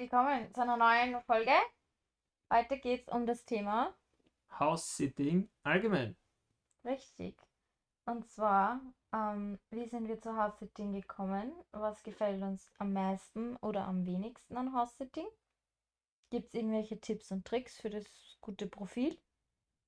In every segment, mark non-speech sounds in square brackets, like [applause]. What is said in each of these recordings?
willkommen zu einer neuen Folge. Heute geht es um das Thema House-Sitting allgemein. richtig. Und zwar, ähm, wie sind wir zu House-Sitting gekommen? Was gefällt uns am meisten oder am wenigsten an House-Sitting? Gibt es irgendwelche Tipps und Tricks für das gute Profil?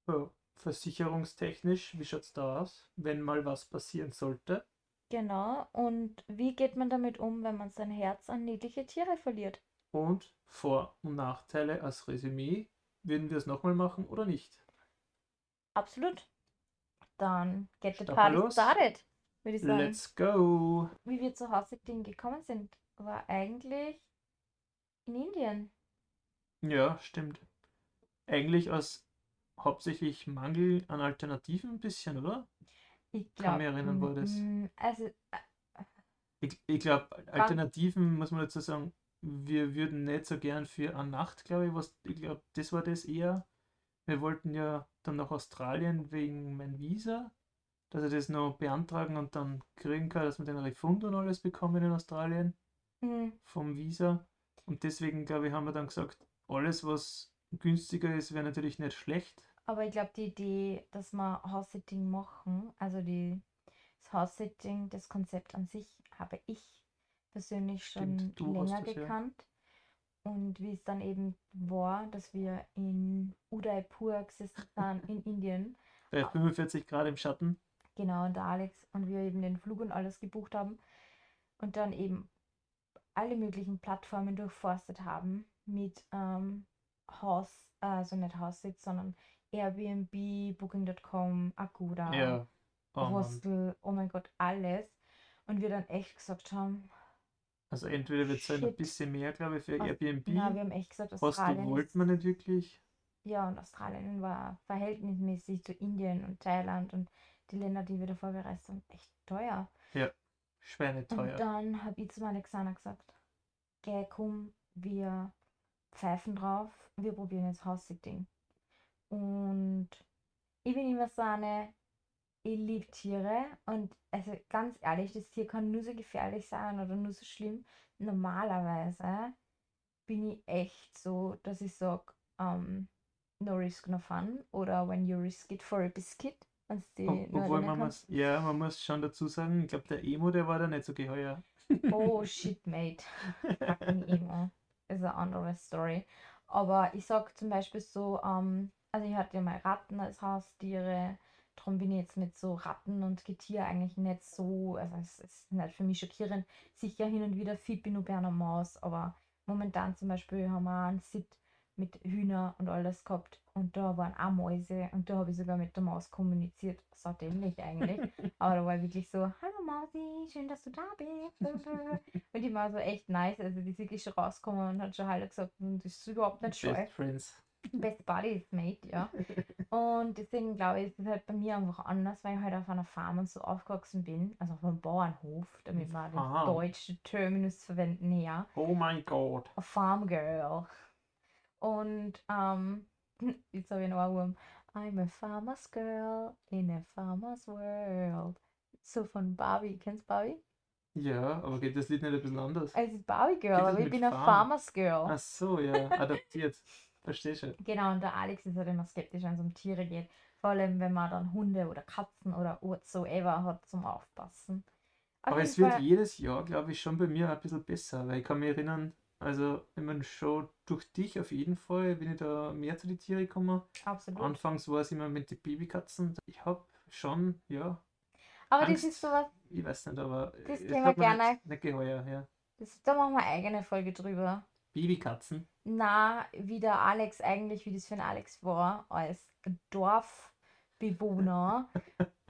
Ja, versicherungstechnisch, wie schaut es da aus, wenn mal was passieren sollte? Genau. Und wie geht man damit um, wenn man sein Herz an niedliche Tiere verliert? Und Vor- und Nachteile als Resümee, würden wir es nochmal machen oder nicht? Absolut. Dann get the party started, würde ich sagen. Let's go! Wie wir zu House-Sitting gekommen sind, war eigentlich in Indien. Ja, stimmt. Eigentlich aus hauptsächlich Mangel an Alternativen ein bisschen, oder? Ich Kann glaube, mich erinnern, war das. also Ich, ich glaube, Alternativen muss man dazu sagen, wir würden nicht so gern für eine Nacht, glaube ich, was, ich glaube, das war das eher. Wir wollten ja dann nach Australien wegen mein Visa, dass wir das noch beantragen und dann kriegen kann, dass wir den Refund und alles bekommen in Australien mh, vom Visa. Und deswegen, glaube ich, haben wir dann gesagt, alles, was günstiger ist, wäre natürlich nicht schlecht. aber ich glaube, die Idee, dass wir House-Sitting machen, also die, das House-Sitting, das Konzept an sich, habe ich persönlich schon länger das, ja. gekannt. Und wie es dann eben war, dass wir in Udaipur gesessen [laughs] sind, in Indien, Bei 45 Grad im Schatten. Genau, und der Alex und wir eben den Flug und alles gebucht haben und dann eben alle möglichen Plattformen durchforstet haben mit ähm, Haus, also nicht Haussitz, sondern Airbnb, Booking.com, Agoda, Ja. Oh. Hostel, oh mein Gott, alles. Und wir dann echt gesagt haben, Also entweder wird es halt ein Shit. bisschen mehr, glaube ich, für Aus- Airbnb. na, wir haben echt gesagt, Hostel Australien wollte man nicht wirklich. ja, und Australien war verhältnismäßig zu Indien und Thailand und die Länder, die wir davor bereist haben, echt teuer. Und Schweineteuer. dann habe ich zum Alexander gesagt, geh, komm, wir pfeifen drauf, wir probieren jetzt House-Sitting. Und ich bin immer so eine, ich liebe Tiere und also ganz ehrlich, das Tier kann nur so gefährlich sein oder nur so schlimm. Normalerweise bin ich echt so, dass ich sage, ähm, no risk, no fun oder when you risk it for a biscuit. Ob- Obwohl man muss, ja, man muss schon dazu sagen, ich glaube, der Emo, der war da nicht so geheuer. [laughs] Oh shit, mate. Fucking emo. Ist eine andere Story. Aber ich sag zum Beispiel so, ähm, also ich hatte ja mal Ratten als Haustiere. Darum bin ich jetzt mit so Ratten und Getier eigentlich nicht so, also es ist nicht für mich schockierend. Sicher hin und wieder fit bin ich bei einer Maus, aber momentan zum Beispiel haben wir einen Sit mit Hühner und alles gehabt und da waren auch Mäuse und da habe ich sogar mit der Maus kommuniziert. So dämlich eigentlich. [laughs] Aber da war ich wirklich so, hallo Mausi, schön, dass du da bist. [laughs] Und die war so echt nice. Also die ist wirklich schon rausgekommen und hat schon Hallo gesagt und ist überhaupt nicht scheu. Best Friends. Best Buddies, mate, ja. Und deswegen glaube ich, ist es halt bei mir einfach anders, weil ich halt auf einer Farm und so aufgewachsen bin. Also auf einem Bauernhof, damit wir den deutschen Terminus verwenden hier. Oh mein Gott. A Farm Girl. Und ähm, [laughs] jetzt habe ich noch einen Wurm. I'm a farmer's girl in a farmer's world. So von Barbie. Kennst du Barbie? Ja, aber geht das Lied nicht ein bisschen anders? Es ist Barbie Girl, aber ich bin a Farm? farmer's girl. Ach so, ja, adaptiert. [laughs] Verstehe schon. Genau, und der Alex ist halt immer skeptisch, wenn es um Tiere geht. Vor allem, wenn man dann Hunde oder Katzen oder whatsoever hat zum Aufpassen. Auf Aber es wird Fall- jedes Jahr, glaube ich, schon bei mir ein bisschen besser, weil ich kann mich erinnern, also ich meine schon durch dich auf jeden Fall, bin ich da mehr zu den Tieren gekommen. Absolut. Anfangs war es immer mit den Babykatzen. Ich habe schon, ja, aber das Angst. ist sowas, ich weiß nicht, aber Das mir gerne- Nicht, nicht geheuer, ja. das, da machen wir eine eigene Folge drüber. Babykatzen. Na, wie der Alex eigentlich, wie das für ein Alex war, als Dorfbewohner,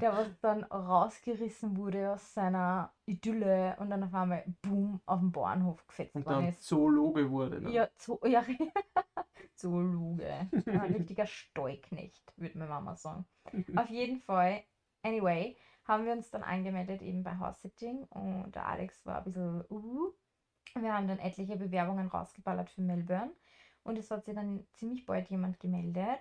der was dann rausgerissen wurde aus seiner Idylle und dann auf einmal, boom, auf dem Bauernhof gefetzt Und worden dann ist. Zoologe wurde. Ne? Ja, Zo ja, [laughs] Zoologe. Ein richtiger Steuknecht, würde meine Mama sagen. Auf jeden Fall, anyway, haben wir uns dann angemeldet eben bei House Sitting und der Alex war ein bisschen uh. Wir haben dann etliche Bewerbungen rausgeballert für Melbourne und es hat sich dann ziemlich bald jemand gemeldet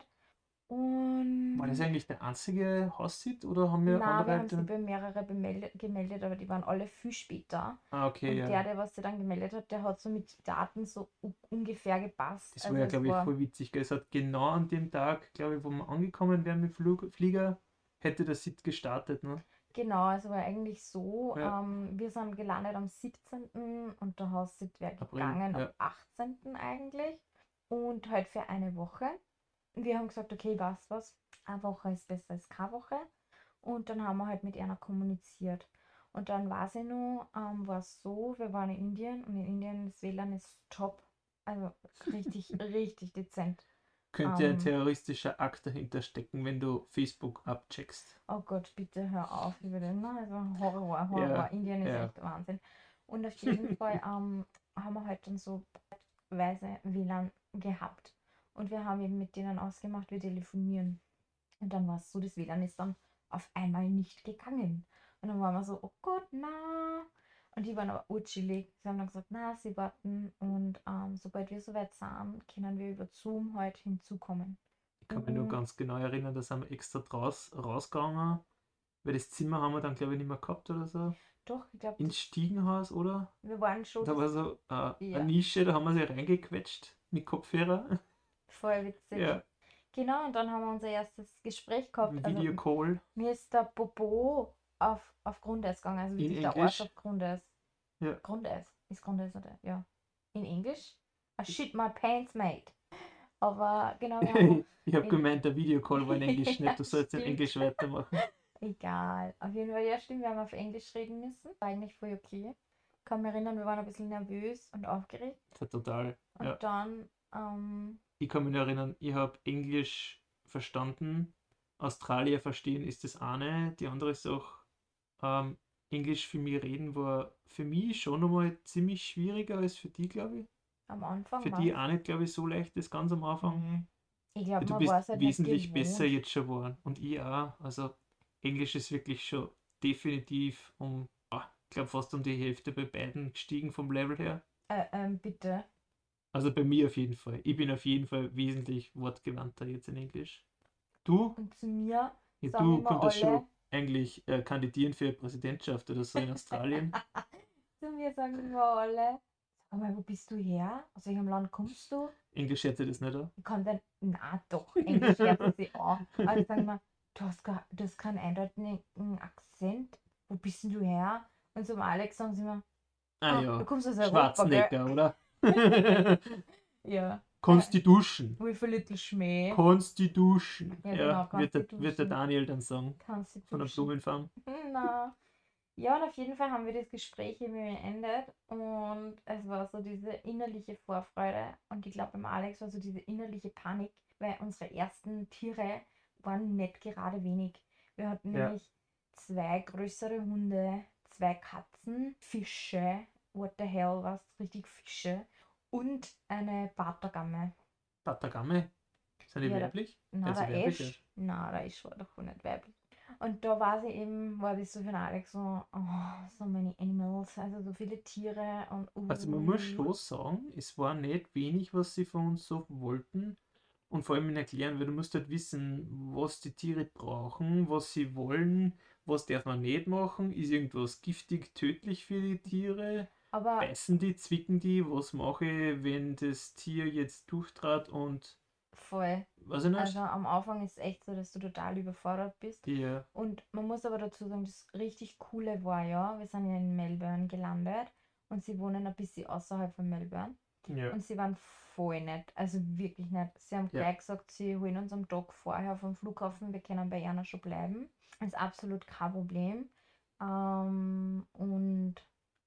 Und War das eigentlich der einzige Haussit oder haben wir Nein, andere wir haben sie Eltern? bei mehrere bemeldet, gemeldet, aber die waren alle viel später. Ah, okay, Und ja. der, der was sie dann gemeldet hat, der hat so mit Daten so ungefähr gepasst. Das war Also ja, es glaube ich, war- voll witzig. gell. Es hat genau an dem Tag, glaube ich, wo wir angekommen wären mit Flug, Flieger, hätte der Sit gestartet. Ne? Genau, also war eigentlich so, Ja. ähm, wir sind gelandet am 17. und der Haussitz wäre April, gegangen ja. am 18. eigentlich und halt für eine Woche. Wir haben gesagt, okay, was was, eine Woche ist besser als keine Woche. Und dann haben wir halt mit einer kommuniziert. Und dann war sie nur, ähm, war es so, wir waren in Indien und in Indien das WLAN ist top. Also [laughs] richtig, richtig dezent. Könnte ein Ähm. terroristischer Akt dahinter stecken, wenn du Facebook abcheckst. Oh Gott, bitte hör auf über den. ne? Also Horror, Horror. Ja, Indien ist ja. echt Wahnsinn. Und auf jeden [laughs] Fall ähm, haben wir halt dann so weise WLAN gehabt. Und wir haben eben mit denen ausgemacht, wir telefonieren. Und dann war es so, das WLAN ist dann auf einmal nicht gegangen. Und dann waren wir so, oh Gott, na. Und die waren aber urchillig. Sie haben dann gesagt, na, sie warten. Und ähm, sobald wir soweit sind, können wir über Zoom heute hinzukommen. Ich kann mich nur Mhm. ganz genau erinnern, da sind wir extra draus rausgegangen, weil das Zimmer haben wir dann, glaube ich, nicht mehr gehabt oder so. Doch, ich glaube, Ins Stiegenhaus, oder? wir waren schon Da war so äh, Ja. eine Nische, da haben wir sie reingequetscht mit Kopfhörer. [laughs] voll witzig. Ja, Genau, und dann haben wir unser erstes Gespräch gehabt. Also, Videocall. mir ist der Popo auf, auf Grundeis gegangen, also wirklich der? Arsch auf Grundeis. Ja. Grundeis. Ist Grundeis oder? Ja. In Englisch? I shit my pants, mate. Aber genau, [laughs] Ich habe in- gemeint, der Videocall war in Englisch [laughs] Ja, nicht, du sollst in. Englisch weitermachen. [laughs] egal. Auf jeden Fall, ja stimmt, wir haben auf Englisch reden müssen. War eigentlich voll okay. Ich kann mich erinnern, wir waren ein bisschen nervös und aufgeregt. Total. Und Ja. dann, ähm, Ich kann mich erinnern, ich habe Englisch verstanden. Australier verstehen ist das eine. Die andere ist auch, ähm, Englisch für mich reden war für mich schon nochmal ziemlich schwieriger als für die, glaube ich. am Anfang Für die auch nicht, glaube ich, so leicht, das ganz am Anfang. Mhm. Ich glaube, Du man bist war es halt nicht wesentlich besser jetzt schon geworden. Und ich auch. Also Englisch ist wirklich schon definitiv um, ah, ich glaube fast um die Hälfte bei beiden gestiegen vom Level her. Äh, ähm, bitte. Also bei mir auf jeden Fall. Ich bin auf jeden Fall wesentlich wortgewandter jetzt in Englisch. Du? Und zu mir Ja, du immer könntest alle- schon eigentlich äh, kandidieren für Präsidentschaft oder so in Australien. [laughs] Zu mir sagen immer alle, sag mal, wo bist du her? Aus welchem Land kommst du? Englisch hätte das nicht an. Ich kann dann, na doch, Englisch lernen sie auch. Aber die sagen immer, du hast, gar, du hast keinen eindeutigen Akzent. Wo bist denn du her? Und zum Alex sagen sie immer, Ah "Ah, ja, du kommst aus Europa? Schwarzenegger, oder? [laughs] Ja, Die duschen? with a little Schmäh. Duschen? Ja, Ja, genau, wird, der, kannst die wird der. Daniel dann sagen. Du Von der. Blumenfarm. [laughs] Na. Ja, und auf jeden Fall haben wir das Gespräch eben beendet und es war so diese innerliche Vorfreude und ich glaube beim Alex war so diese innerliche Panik, weil unsere ersten Tiere waren nicht gerade wenig. Wir hatten Ja. nämlich zwei größere Hunde, zwei Katzen, Fische, what the hell, was richtig Fische und eine Bartagamme. Patagame? Sind die Ja, weiblich? Also der Ash. Na, der Ash war doch nicht weiblich. Und da war sie eben, war das so für den Alex so, oh, so many animals, also so viele Tiere und Also man muss schon sagen, es war nicht wenig, was sie von uns so wollten. Und vor allem in erklären, weil du musst halt wissen, was die Tiere brauchen, was sie wollen, was darf man nicht machen, ist irgendwas giftig, tödlich für die Tiere, Aber beißen die, zwicken die, was mache ich, wenn das Tier jetzt durchtrat und voll. weiß ich nicht. Also am Anfang ist es echt so, dass du total überfordert bist. Ja, Und man muss aber dazu sagen, das richtig Coole war ja, wir sind ja in Melbourne gelandet und sie wohnen ein bisschen außerhalb von Melbourne. ja, Und sie waren voll nett, also wirklich nett. Sie haben Ja. gleich gesagt, sie holen uns am Tag vorher vom Flughafen, wir können bei Jana schon bleiben. Ist absolut kein Problem. Ähm, und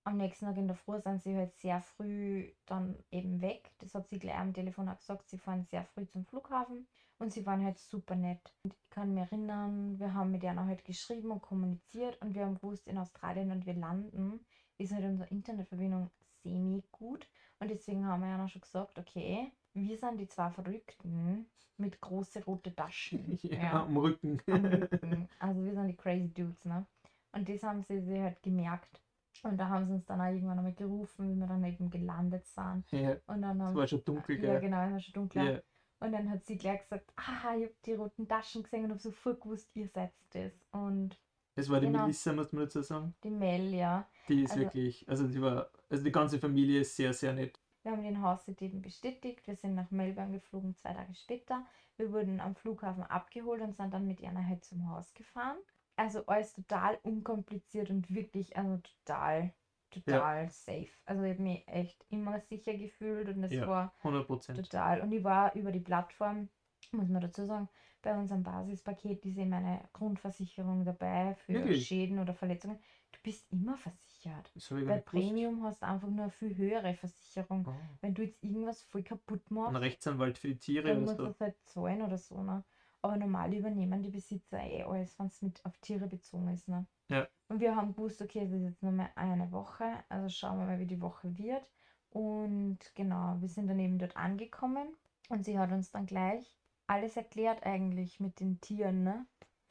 am nächsten Tag in der Früh sind sie halt sehr früh dann eben weg. Das hat sie gleich am Telefon auch gesagt, sie fahren sehr früh zum Flughafen und sie waren halt super nett. Und ich kann mich erinnern, wir haben mit Jana halt geschrieben und kommuniziert und wir haben gewusst, in Australien, wenn wir landen, ist halt unsere Internetverbindung semi gut. Und deswegen haben wir ja noch schon gesagt, okay, wir sind die zwei Verrückten mit große rote Taschen. [laughs] ja, am Rücken. am Rücken. Also wir sind die crazy dudes, ne? Und das haben sie sich halt gemerkt. Und da haben sie uns dann auch irgendwann einmal gerufen, wie wir dann eben gelandet sind. Ja, Und dann es haben war schon dunkel, ja gell? genau, es war schon dunkler. Ja, Und dann hat sie gleich gesagt, ah, ich habe die roten Taschen gesehen und habe sofort gewusst, ihr seid das. Und Es war die Genau. Melissa, muss man dazu sagen. die Mel, ja. Die ist Also- wirklich, also die war, also die ganze Familie ist sehr, sehr nett. Wir haben den Haussitz eben bestätigt. Wir sind nach Melbourne geflogen, zwei Tage später. Wir wurden am Flughafen abgeholt und sind dann mit ihr halt zum Haus gefahren. Also alles total unkompliziert und wirklich, also total, total safe. Also ich habe mich echt immer sicher gefühlt und es Ja. war 100 Prozent. total. Und ich war über die Plattform, muss man dazu sagen, bei unserem Basispaket ist eben eine Grundversicherung dabei für Wirklich? Schäden oder Verletzungen. Du bist immer versichert. Das Bei gewusst. Premium hast du einfach nur eine viel höhere Versicherung. Ah. Wenn du jetzt irgendwas voll kaputt Ein machst, Rechtsanwalt für die Tiere dann musst du so. das halt zahlen oder so. Ne? Aber normal übernehmen die Besitzer eh alles, wenn es mit auf Tiere bezogen ist. Ne? Ja. Und wir haben gewusst, okay, es ist jetzt nur mal eine Woche, also schauen wir mal, wie die Woche wird. Und genau, wir sind dann eben dort angekommen und sie hat uns dann gleich alles erklärt eigentlich mit den Tieren. Ne?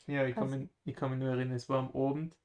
Ja, ich kann, mich, ich kann mich nur erinnern, es war am Abend.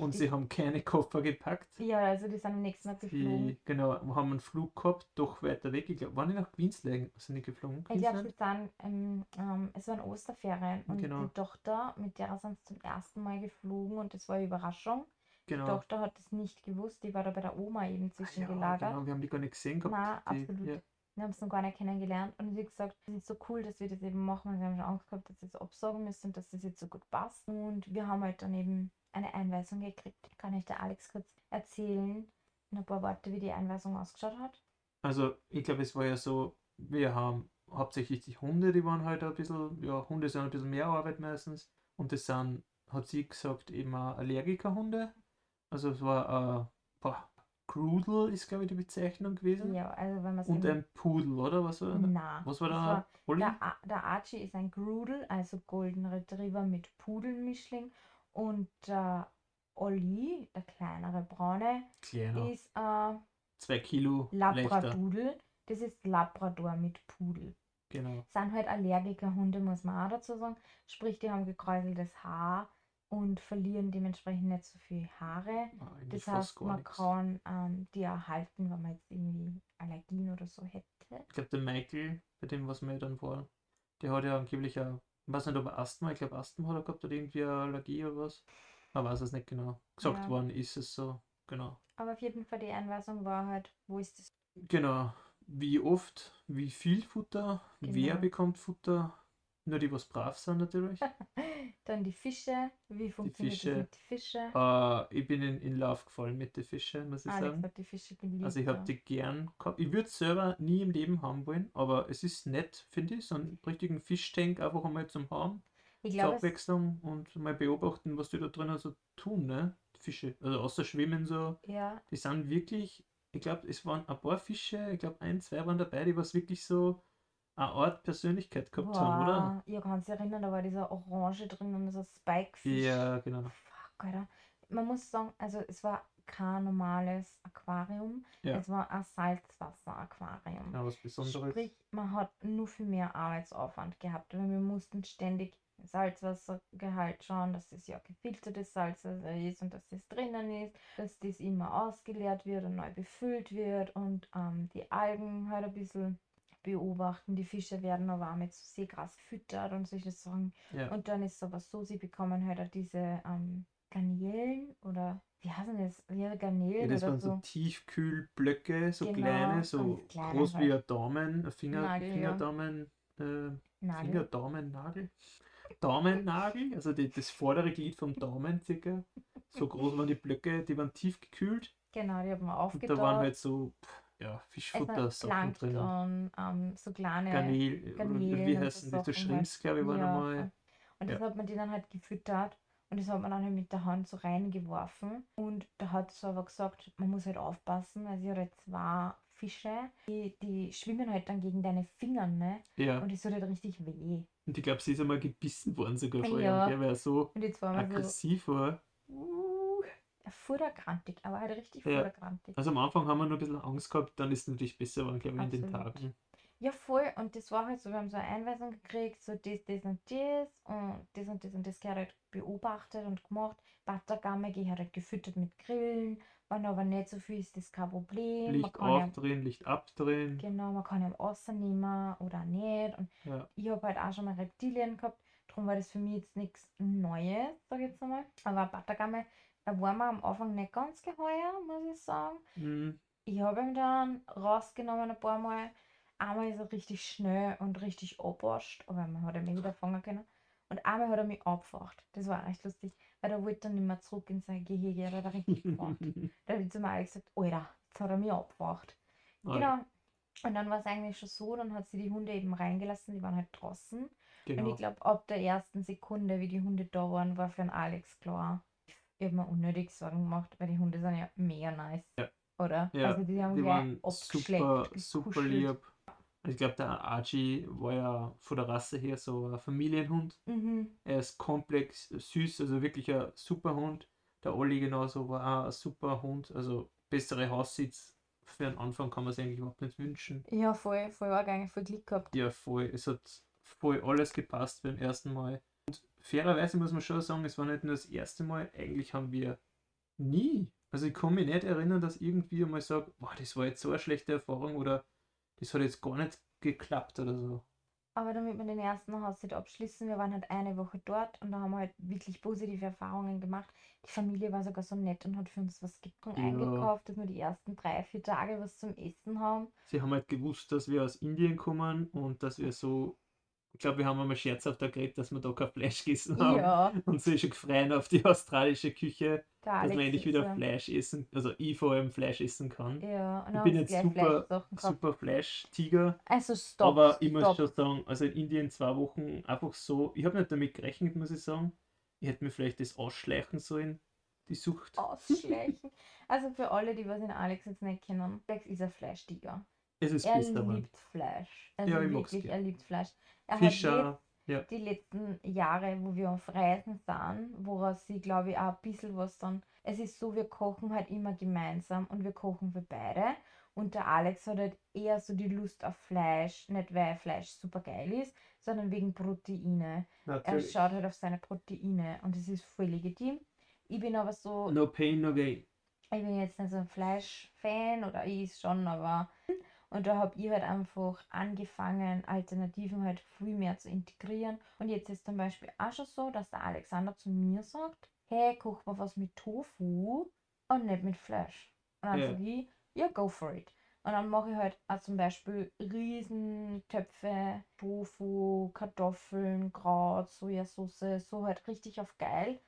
Und sie haben keine Koffer gepackt. ja, also die sind am nächsten Tag geflogen. Die, genau, haben einen Flug gehabt, doch weiter weg. Ich glaube, waren die nach Queensland? Sind die geflogen? Ich glaube, sie sind, ähm, ähm, es waren Osterferien und Genau. die Tochter, mit der sind sie zum ersten Mal geflogen und das war eine Überraschung. Die Genau. Tochter hat es nicht gewusst, die war da bei der Oma eben Ah, ja, zwischengelagert. genau, wir haben die gar nicht gesehen gehabt. Nein, die, absolut. Ja, Wir haben es noch gar nicht kennengelernt und sie hat gesagt, es ist so cool, dass wir das eben machen. Und sie haben schon Angst gehabt, dass sie es absagen müssen und dass das jetzt so gut passt. Und wir haben halt dann eben eine Einweisung gekriegt. Kann ich der Alex kurz erzählen, in ein paar Worte, wie die Einweisung ausgeschaut hat? Also, ich glaube, es war ja so, wir haben hauptsächlich die Hunde, die waren halt ein bisschen, ja, Hunde sind ein bisschen mehr Arbeit meistens. Und das sind, hat sie gesagt, eben Allergikerhunde. Also es war äh, boah, Grudel ist, glaube ich, die Bezeichnung gewesen. Ja, also wenn man Und ein Pudel, oder? Was war, Na, was war da? war-? Der, der Archie ist ein Grudel, also Golden Retriever mit Pudelmischling. Und der Olli, der kleinere Braune, Kleiner. ist ein Zwei Kilo leichter. Labradudel. Das ist Labrador mit Pudel. Genau. Sind halt Allergikerhunde, muss man auch dazu sagen. Sprich, die haben gekräuseltes Haar und verlieren dementsprechend nicht so viel Haare. Ah, eigentlich Das heißt, man nichts. kann ähm, die erhalten, wenn man jetzt irgendwie Allergien oder so hätte. Ich glaube, der Michael, bei dem, was wir dann war, der hat ja angeblich auch, weiß nicht, ob Asthma, ich glaube Asthma hat er gehabt oder irgendwie eine Allergie oder was. Man weiß es nicht genau. Gesagt Ja. worden ist es so, genau. Aber auf jeden Fall die Einweisung war halt, wo ist das? Genau. Wie oft, wie viel Futter, wer Genau. bekommt Futter? Nur die, was brav sind natürlich. [laughs] Dann die Fische. Wie funktioniert Fische. das mit den Fischen? äh, ich bin in, in Love gefallen mit den Fischen, muss ich Alex sagen. hat die Fische geliebt. Also ich habe die gern gehabt. Ich würde es selber nie im Leben haben wollen, aber es ist nett, finde ich, so einen richtigen Fischtank einfach einmal zum haben. Ich zur glaube, es, Abwechslung und mal beobachten, was die da drinnen so tun, ne? Die Fische. Also außer Schwimmen so, ja, die sind wirklich, ich glaube, es waren ein paar Fische, ich glaube ein, zwei waren dabei, die was wirklich so eine Art Persönlichkeit gehabt haben, oder? Ihr könnt sich erinnern, da war dieser Orange drin und so Spikefisch. Ja, genau. Fuck, Alter. Man muss sagen, also es war kein normales Aquarium, Ja. es war ein Salzwasser-Aquarium. Ja, was Besonderes. Sprich, man hat nur viel mehr Arbeitsaufwand gehabt, weil wir mussten ständig Salzwassergehalt schauen, dass das ja gefiltertes Salzwasser ist und dass das drinnen ist, dass das immer ausgeleert wird und neu befüllt wird und ähm, die Algen halt ein bisschen beobachten. Die Fische werden aber auch mit so Seegras gefüttert und solche Sachen. Ja. Und dann ist es aber so, sie bekommen halt auch diese ähm, Garnelen oder wie heißen das? Ja, Ja, Garnelen das oder waren so so. Tiefkühlblöcke, so Genau, kleine, so kleine groß wie halt. ein Daumen, ein Finger, Nagel, ja. Fingerdaumen, äh, Nagel. Finger, Daumen, Nagel. Daumennagel, also die, das vordere Glied vom [laughs] Daumen circa. So groß waren die Blöcke, die waren tiefgekühlt. Genau, die haben wir Und aufgetaut. da waren halt so, pff, ja, also Fischfutter-Sachen drin. Ähm, so kleine Garnel, oder Garnelen wie so heißen die? So Sachen Shrimps, glaube ich, waren Ja, einmal. Und das Ja. hat man die dann halt gefüttert und das hat man dann halt mit der Hand so reingeworfen. Und da hat sie aber gesagt, man muss halt aufpassen, weil sie hat halt zwei Fische, die, die schwimmen halt dann gegen deine Finger, ne? Ja, Und das tut halt richtig weh. und ich glaube, sie ist einmal gebissen worden sogar von Ja. ihm, der war so wir so, aggressiv war. Futterkrantig, aber halt richtig Ja. futterkrantig. Also am Anfang haben wir nur ein bisschen Angst gehabt, dann ist es natürlich besser geworden, glaube ich, in den. Tagen. Ja, voll. Und das war halt so, wir haben so eine Einweisung gekriegt, so das, das und das und das und das und das gehört halt beobachtet und gemacht. Battergamme gehört halt gefüttert mit Grillen. Wenn aber nicht so viel ist, das kein Problem. Man Licht kann ja, aufdrehen, Licht abdrehen. genau, man kann ja rausnehmen oder nicht. Und Ja. ich habe halt auch schon mal Reptilien gehabt, darum war das für mich jetzt nichts Neues, sag ich jetzt einmal. Aber Battergamme, da war mir am Anfang nicht ganz geheuer, muss ich sagen. Mhm. Ich habe ihn dann rausgenommen ein paar Mal. Einmal ist er richtig schnell und richtig abwascht, aber man hat ihn eh wieder fangen können. Und einmal hat er mich abgefacht. Das war echt lustig, weil er wollte dann nicht mehr zurück in sein Gehege, er hat er richtig [laughs] gefacht. Da habe ich zu mir alle gesagt, Alter, jetzt hat er mich abgefacht. Genau. Und dann war es eigentlich schon so, dann hat sie die Hunde eben reingelassen, die waren halt draußen. Und Genau. ich glaube, ab der ersten Sekunde, wie die Hunde da waren, war für den Alex klar. Ich habe mir unnötig Sorgen gemacht, weil die Hunde sind ja mega nice. Ja. Oder? Ja, also die haben Die waren super, super lieb. Ich glaube, der Archie war ja von der Rasse her so ein Familienhund. Mhm. Er ist komplex süß, also wirklich ein super Hund. Der Olli genauso war auch ein super Hund. Also bessere Haussitz für einen Anfang kann man es eigentlich überhaupt nicht wünschen. Ja, voll, voll arg eigentlich voll Glück gehabt. Ja, voll. Es hat voll alles gepasst beim ersten Mal. Fairerweise muss man schon sagen, es war nicht nur das erste Mal, eigentlich haben wir nie, also ich kann mich nicht erinnern, dass irgendwie einmal sage, boah, das war jetzt so eine schlechte Erfahrung oder das hat jetzt gar nicht geklappt oder so. Aber damit wir den ersten Haushalt abschließen, wir waren halt eine Woche dort und da haben wir halt wirklich positive Erfahrungen gemacht. Die Familie war sogar so nett und hat für uns was getrunken Ja. eingekauft, dass wir die ersten drei, vier Tage was zum Essen haben. Sie haben halt gewusst, dass wir aus Indien kommen und dass wir so, ich glaube, wir haben einmal scherzhaft geredet, dass wir da kein Fleisch gegessen haben. Ja, Und so ist schon gefreien auf die australische Küche, der dass man endlich wieder so- Fleisch essen, also ich vor allem Fleisch essen kann. Ja, und Ich bin jetzt super-. Super Fleischtiger. Also stopp, Aber ich muss stopp. schon sagen, also in Indien zwei Wochen einfach so, ich habe nicht damit gerechnet, muss ich sagen. Ich hätte mir vielleicht das ausschleichen sollen, die Sucht. Ausschleichen. [laughs] Also für alle, die was in Alex jetzt nicht kennen, Alex ist ein Fleischtiger. Es ist Er liebt Fleisch. Also Ja, wirklich, er liebt Fleisch. Er hat Fischer, ja. die letzten Jahre, wo wir auf Reisen sind, woraus sie, glaube ich, auch ein bisschen was dann. Es ist so, wir kochen halt immer gemeinsam und wir kochen für beide. Und der Alex hat halt eher so die Lust auf Fleisch, nicht weil Fleisch super geil ist, sondern wegen Proteine. Er Natürlich. schaut halt auf seine Proteine und das ist voll legitim. Ich bin aber so, No pain, no gain. ich bin jetzt nicht so ein Fleischfan oder ich schon, aber und da habe ich halt einfach angefangen, Alternativen halt viel mehr zu integrieren. Und jetzt ist zum Beispiel auch schon so, dass der Alexander zu mir sagt, hey, koch mal was mit Tofu und nicht mit Fleisch. Und dann Ja. sage ich, ja, go for it. Und dann mache ich halt auch zum Beispiel Riesentöpfe, Tofu, Kartoffeln, Kraut, Sojasauce, so halt richtig auf geil.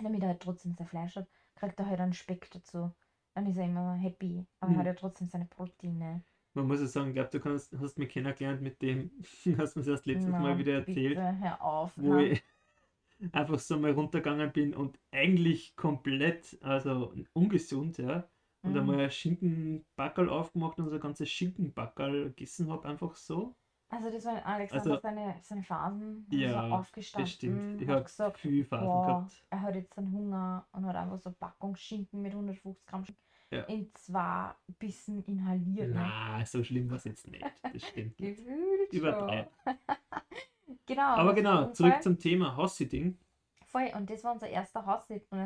Damit er halt trotzdem sein Fleisch hat, kriegt er halt einen Speck dazu. Dann ist er immer happy, aber er Mhm. hat ja trotzdem seine Proteine. Man muss ja sagen, ich glaube, du kannst, hast mich kennengelernt mit dem, [laughs] hast mir das erst letztes Na, Mal wieder erzählt, Bitte, auf. wo ha? ich [laughs] einfach so mal runtergegangen bin und eigentlich komplett, also ungesund, ja. Und Mhm. einmal ein Schinkenbackerl aufgemacht und so ein ganzes Schinkenbackerl gegessen habe, einfach so. Also das war Alexander Also- seine, seine Phasen. Ist Ja, so aufgestanden, Das stimmt. Ich habe gesagt, viel Phasen boah, gehabt. er hat jetzt einen Hunger und hat einfach so Packung Schinken mit 150 Gramm Schinken Ja. in zwei Bissen inhaliert. ne? Na, so schlimm war es jetzt nicht. Das stimmt. [laughs] Gefühlt Übertreiben. schon. [laughs] genau. Aber genau, zurück Fall. zum Thema House-Sitting. Voll, und das war unser erster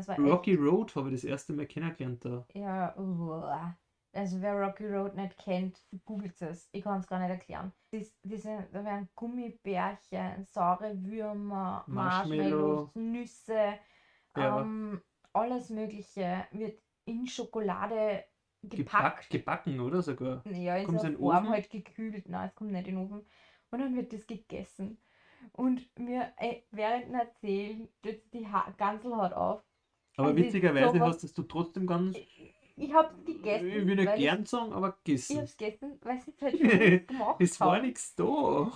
war Rocky Road habe ich das erste Mal kennengelernt da. echt, ja, uah. also wer Rocky Road nicht kennt, googelt es. Ich kann es gar nicht erklären. Das, diese, da werden Gummibärchen, saure Würmer, Marshmallow. Marshmallows, Nüsse, Ja. ähm, alles Mögliche wird in Schokolade Geback, gepackt. gebacken, oder sogar? Ja, so einer den Form Ofen? halt gekühlt. Nein, es kommt nicht in den Ofen. Und dann wird das gegessen. Und mir, ey, während dem Erzählen, die ha Ganselhaut auf. Aber Also witzigerweise sowas- hast es du trotzdem ganz, Ich hab's gegessen. ich weil gern sagen, aber Ich, ich gegessen. hab's gegessen, weil sie es halt [laughs] uns gemacht Es war nichts da.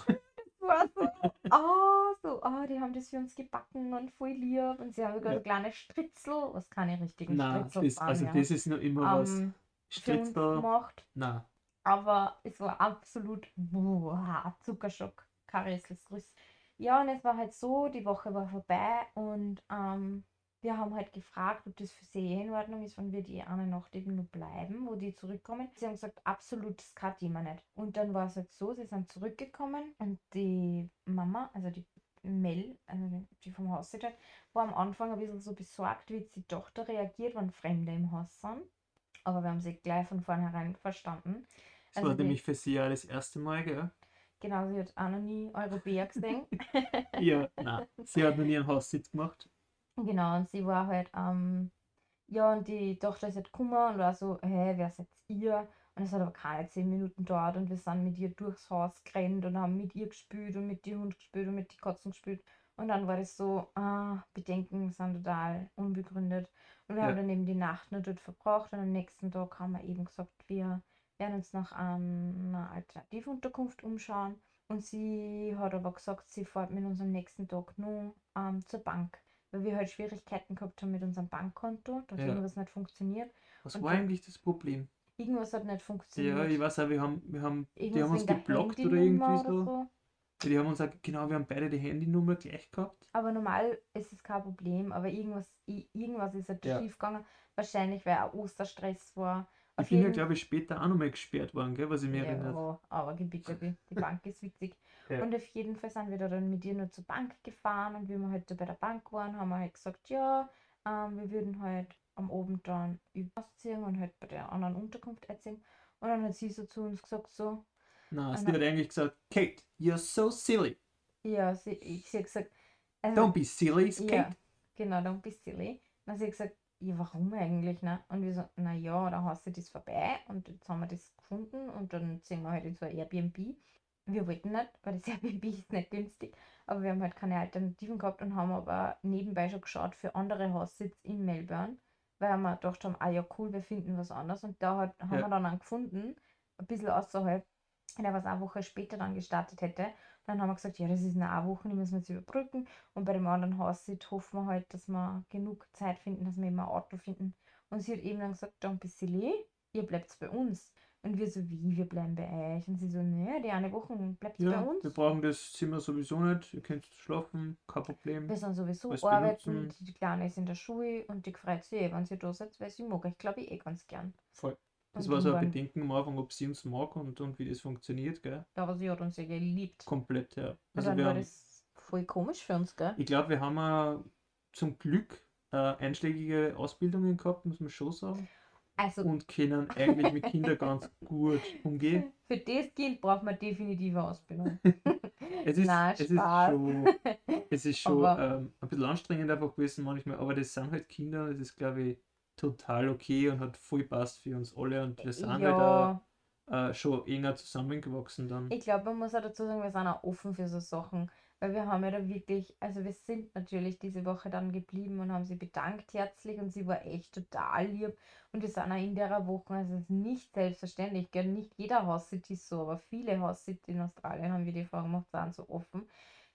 War so, ah, [laughs] so, ah, die haben das für uns gebacken und voll lieb. Und sie haben sogar Ja. so kleine Stritzel, was keine richtigen Nein, Stritzel das, also das ist noch immer was. ähm, uns Stritzel, gemacht. na, Aber es war absolut boah, Zuckerschock. Karissels grüß. Ja, und es war halt so, die Woche war vorbei und ähm, wir haben halt gefragt, ob das für sie eh in Ordnung ist, wenn wir die eine Nacht eben nur bleiben, wo die zurückkommen. Sie haben gesagt, absolut, das kann Thema nicht. Und dann war es halt so, sie sind zurückgekommen und die Mama, also die Mel, also die vom Haus halt, war am Anfang ein bisschen so besorgt, wie die Tochter reagiert, wenn Fremde im Haus sind. Aber wir haben sie gleich von vornherein verstanden. Das war nämlich für sie ja das erste Mal, gell? Genau, sie hat auch noch nie Europäer gesehen. [laughs] ja, nein, sie hat noch nie einen Haussitz gemacht. Genau, und sie war halt, ähm, ja, und die Tochter ist halt gekommen und war so, hä, wer seid ihr? Und es hat aber keine zehn Minuten dort und wir sind mit ihr durchs Haus gerannt und haben mit ihr gespielt und mit dem Hund gespielt und mit den Katzen gespielt. Und dann war das so, ah, Bedenken sind total unbegründet. Und wir ja. haben dann eben die Nacht nur dort verbracht und am nächsten Tag haben wir eben gesagt, wir werden uns nach einer Alternativunterkunft umschauen. Und sie hat aber gesagt, sie fährt mit uns am nächsten Tag nur ähm, zur Bank weil wir halt Schwierigkeiten gehabt haben mit unserem Bankkonto, dass ja. irgendwas nicht funktioniert. Was und war eigentlich das Problem? Irgendwas hat nicht funktioniert. Ja, ich weiß auch, wir haben, wir haben, die haben uns geblockt oder irgendwie so. so. Die haben uns gesagt, genau, wir haben beide die Handynummer gleich gehabt. Aber normal ist es kein Problem, aber irgendwas, irgendwas ist halt ja. schief gegangen. Wahrscheinlich, weil auch Osterstress war. Ich bin ja, glaube ich, später auch nochmal gesperrt worden, gell, was ich mir ja, erinnere. aber gebitte, die Bank ist witzig. [laughs] Ja. Und auf jeden Fall sind wir da dann mit ihr nur zur Bank gefahren und wie wir halt da bei der Bank waren, haben wir halt gesagt, ja, ähm, wir würden halt am Abend dann ausziehen und halt bei der anderen Unterkunft einziehen. Und dann hat sie so zu uns gesagt, so. Na, sie hat eigentlich gesagt, Kate, you're so silly. Ja, sie, ich, sie hat gesagt, also, don't be silly, Kate. Ja, genau, don't be silly. Dann hat sie gesagt, ja, warum eigentlich? Ne? Und wir so, naja, da hast du das vorbei und jetzt haben wir das gefunden und dann ziehen wir halt in so ein Airbnb wir wollten nicht, weil das [laughs] Airbnb ist nicht günstig, aber wir haben halt keine Alternativen gehabt und haben aber nebenbei schon geschaut für andere Haussitz in Melbourne, weil wir gedacht haben, ah ja cool, wir finden was anderes und da hat, haben ja. wir dann einen gefunden, ein bisschen außerhalb, der was eine Woche später dann gestartet hätte. Dann haben wir gesagt, ja, das ist eine Woche, die müssen wir jetzt überbrücken. Und bei dem anderen Haussitz hoffen wir halt, dass wir genug Zeit finden, dass wir immer ein Auto finden. Und sie hat eben dann gesagt, dann bisschen, ihr bleibt bei uns. Und wir so, wie, wir bleiben bei euch? Und sie so, naja, die eine Woche bleibt ja, bei uns. Wir brauchen das Zimmer sowieso nicht. Ihr könnt schlafen, kein Problem. Wir sind sowieso arbeiten. Die Kleine ist in der Schule und die freut sich eh, wenn sie da sitzt, weil sie mag. Ich glaube, ich eh ganz gern. Voll. Das war so ein Bedenken am Anfang, ob sie uns mag und, und wie das funktioniert, gell? Ja, aber sie hat uns ja geliebt. Komplett, ja. Also dann war haben, das voll komisch für uns, gell? Ich glaube, wir haben uh, zum Glück uh, einschlägige Ausbildungen gehabt, muss man schon sagen. Also, und können eigentlich mit Kindern ganz [laughs] gut umgehen. Für das Kind braucht man definitiv eine Ausbildung. [laughs] es, ist, Nein, es, ist schon, es ist [laughs] schon ähm, ein bisschen anstrengend einfach gewesen manchmal, aber das sind halt Kinder, das ist glaube ich total okay und hat voll passt für uns alle und wir sind ja. halt auch, äh, schon enger zusammengewachsen dann. Ich glaube, man muss auch dazu sagen, wir sind auch offen für so Sachen. Weil wir haben ja da wirklich, also wir sind natürlich diese Woche dann geblieben und haben sie bedankt herzlich und sie war echt total lieb. Und wir sind auch in der Woche, also es ist nicht selbstverständlich, gell? nicht jeder Haus-City ist so, aber viele Haus-City in Australien haben wir die Erfahrung gemacht, sind so offen.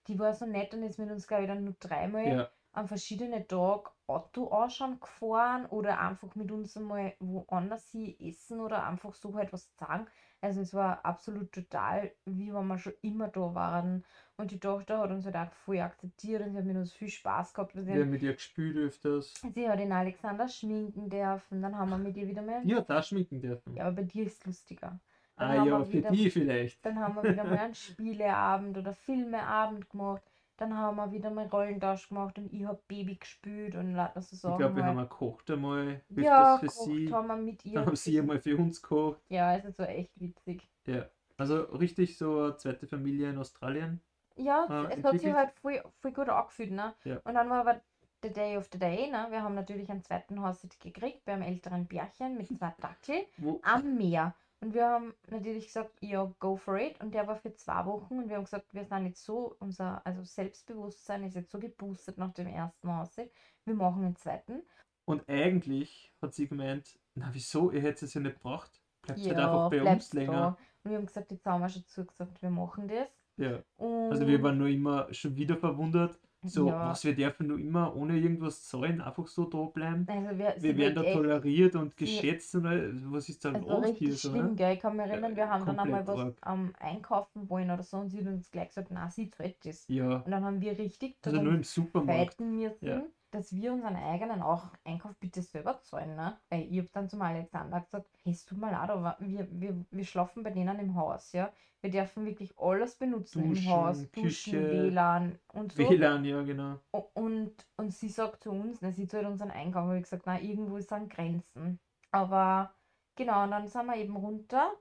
Die war so nett und ist mit uns, glaube ich, dann nur dreimal ja. An verschiedenen Tagen Auto anschauen gefahren oder einfach mit uns einmal woanders hin essen oder einfach so halt was sagen. Also es war absolut total, wie wenn wir schon immer da waren. Und die Tochter hat uns halt auch voll akzeptiert und sie hat mit uns viel Spaß gehabt. Wir haben mit ihr gespielt öfters. Sie hat den Alexander schminken dürfen, dann haben wir mit ihr wieder mal... Ja, da schminken dürfen. Ja, aber bei dir ist es lustiger. Dann ah ja, für wieder, die vielleicht. Dann haben wir wieder mal einen Spieleabend oder Filmeabend gemacht. Dann haben wir wieder mal Rollentausch gemacht und ich habe Baby gespült und lauter so Sachen. Ich glaube, wir haben gekocht einmal. Ja, für sie. haben wir mit ihr. Dann [laughs] haben sie einmal für uns gekocht. Ja, es war echt witzig. Ja, also richtig so eine zweite Familie in Australien. Ja, äh, es hat sich halt voll, voll gut angefühlt. Ne? Ja. Und dann war aber the day of the day. Ne? Wir haben natürlich einen zweiten Haushalt gekriegt bei einem älteren Bärchen mit zwei Dackel am Meer. Und wir haben natürlich gesagt, ja, go for it. Und der war für zwei Wochen und wir haben gesagt, wir sind jetzt so, unser also Selbstbewusstsein ist jetzt so geboostet nach dem ersten Haushalt. Wir machen einen zweiten. Und eigentlich hat sie gemeint, na wieso, ihr hättet es ja nicht gebraucht. Bleibt ja, halt einfach bei uns länger. Da. Und wir haben gesagt, jetzt haben wir schon zugesagt, wir machen das. Ja. Und also wir waren nur immer schon wieder verwundert, so, ja. was wir dürfen nur immer ohne irgendwas zahlen, einfach so da bleiben. Also wir, wir werden da toleriert und geschätzt und was ist da also los hier? So, schlimm, ne? gell? Ich kann mich erinnern, wir haben dann einmal was am Einkaufen wollen oder so und sie hat uns gleich gesagt, na sie zahlt das. Ja. Und dann haben wir richtig also nur im Supermarkt. müssen, ja. Dass wir unseren eigenen auch Einkauf bitte selber zahlen. Ne? Weil ich habe dann zum Alexander gesagt, hey, es tut mal leid, aber wir, wir, wir schlafen bei denen im Haus, ja. Wir dürfen wirklich alles benutzen Duschen, im Haus, Duschen, Küche, WLAN und so. WLAN, ja, genau. Und, und sie sagt zu uns, ne, sie zahlt unseren Einkauf, habe ich gesagt, na, irgendwo ist an Grenzen. Aber genau, und dann sind wir eben runter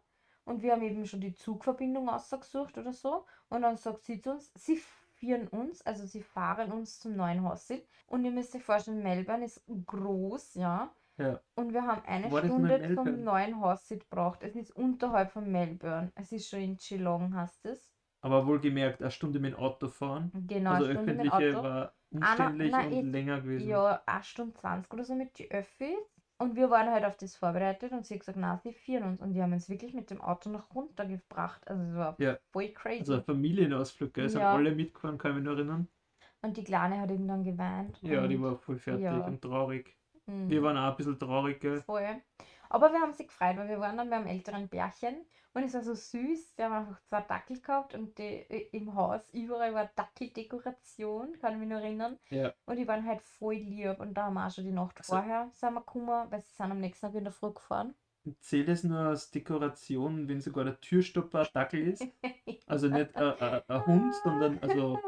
und wir haben eben schon die Zugverbindung ausgesucht oder so. Und dann sagt sie zu uns, sie führen uns, also sie fahren uns zum neuen Hostel. Und ihr müsst euch vorstellen, Melbourne ist groß, ja. Ja. Und wir haben eine nur Stunde zum neuen Hostel gebraucht. Es ist unterhalb von Melbourne. Es ist schon in Geelong, heißt es. Aber wohlgemerkt, eine Stunde mit dem Auto fahren. Genau, also eine öffentliche Auto. war na- umständlich na, und eh, länger gewesen. Ja, 1 Stunde 20 oder so mit die Öffis. Und wir waren halt auf das vorbereitet und sie hat gesagt, na, sie führen uns. Und die haben uns wirklich mit dem Auto noch runtergebracht. Also es war Ja. voll crazy. Also ein Familienausflug, gell? Sind Ja. alle mitgefahren, kann ich mich nur erinnern. und die Kleine hat eben dann geweint. Ja, die war voll fertig ja. und traurig. mm, Wir waren auch ein bisschen traurig, gell? Voll. Aber wir haben sie gefreut, weil wir waren dann beim älteren Pärchen und es war so süß. Die haben einfach zwei Dackel gehabt und die, äh, im Haus überall war Dackeldekoration, kann ich mich noch erinnern. Ja. Und die waren halt voll lieb. Und da haben wir auch schon die Nacht Also- vorher sind wir gekommen, weil sie sind am nächsten Tag in der Früh gefahren. Zählt es nur als Dekoration, wenn sogar der Türstopper ein Dackel ist? [laughs] Also nicht ein Hund, sondern also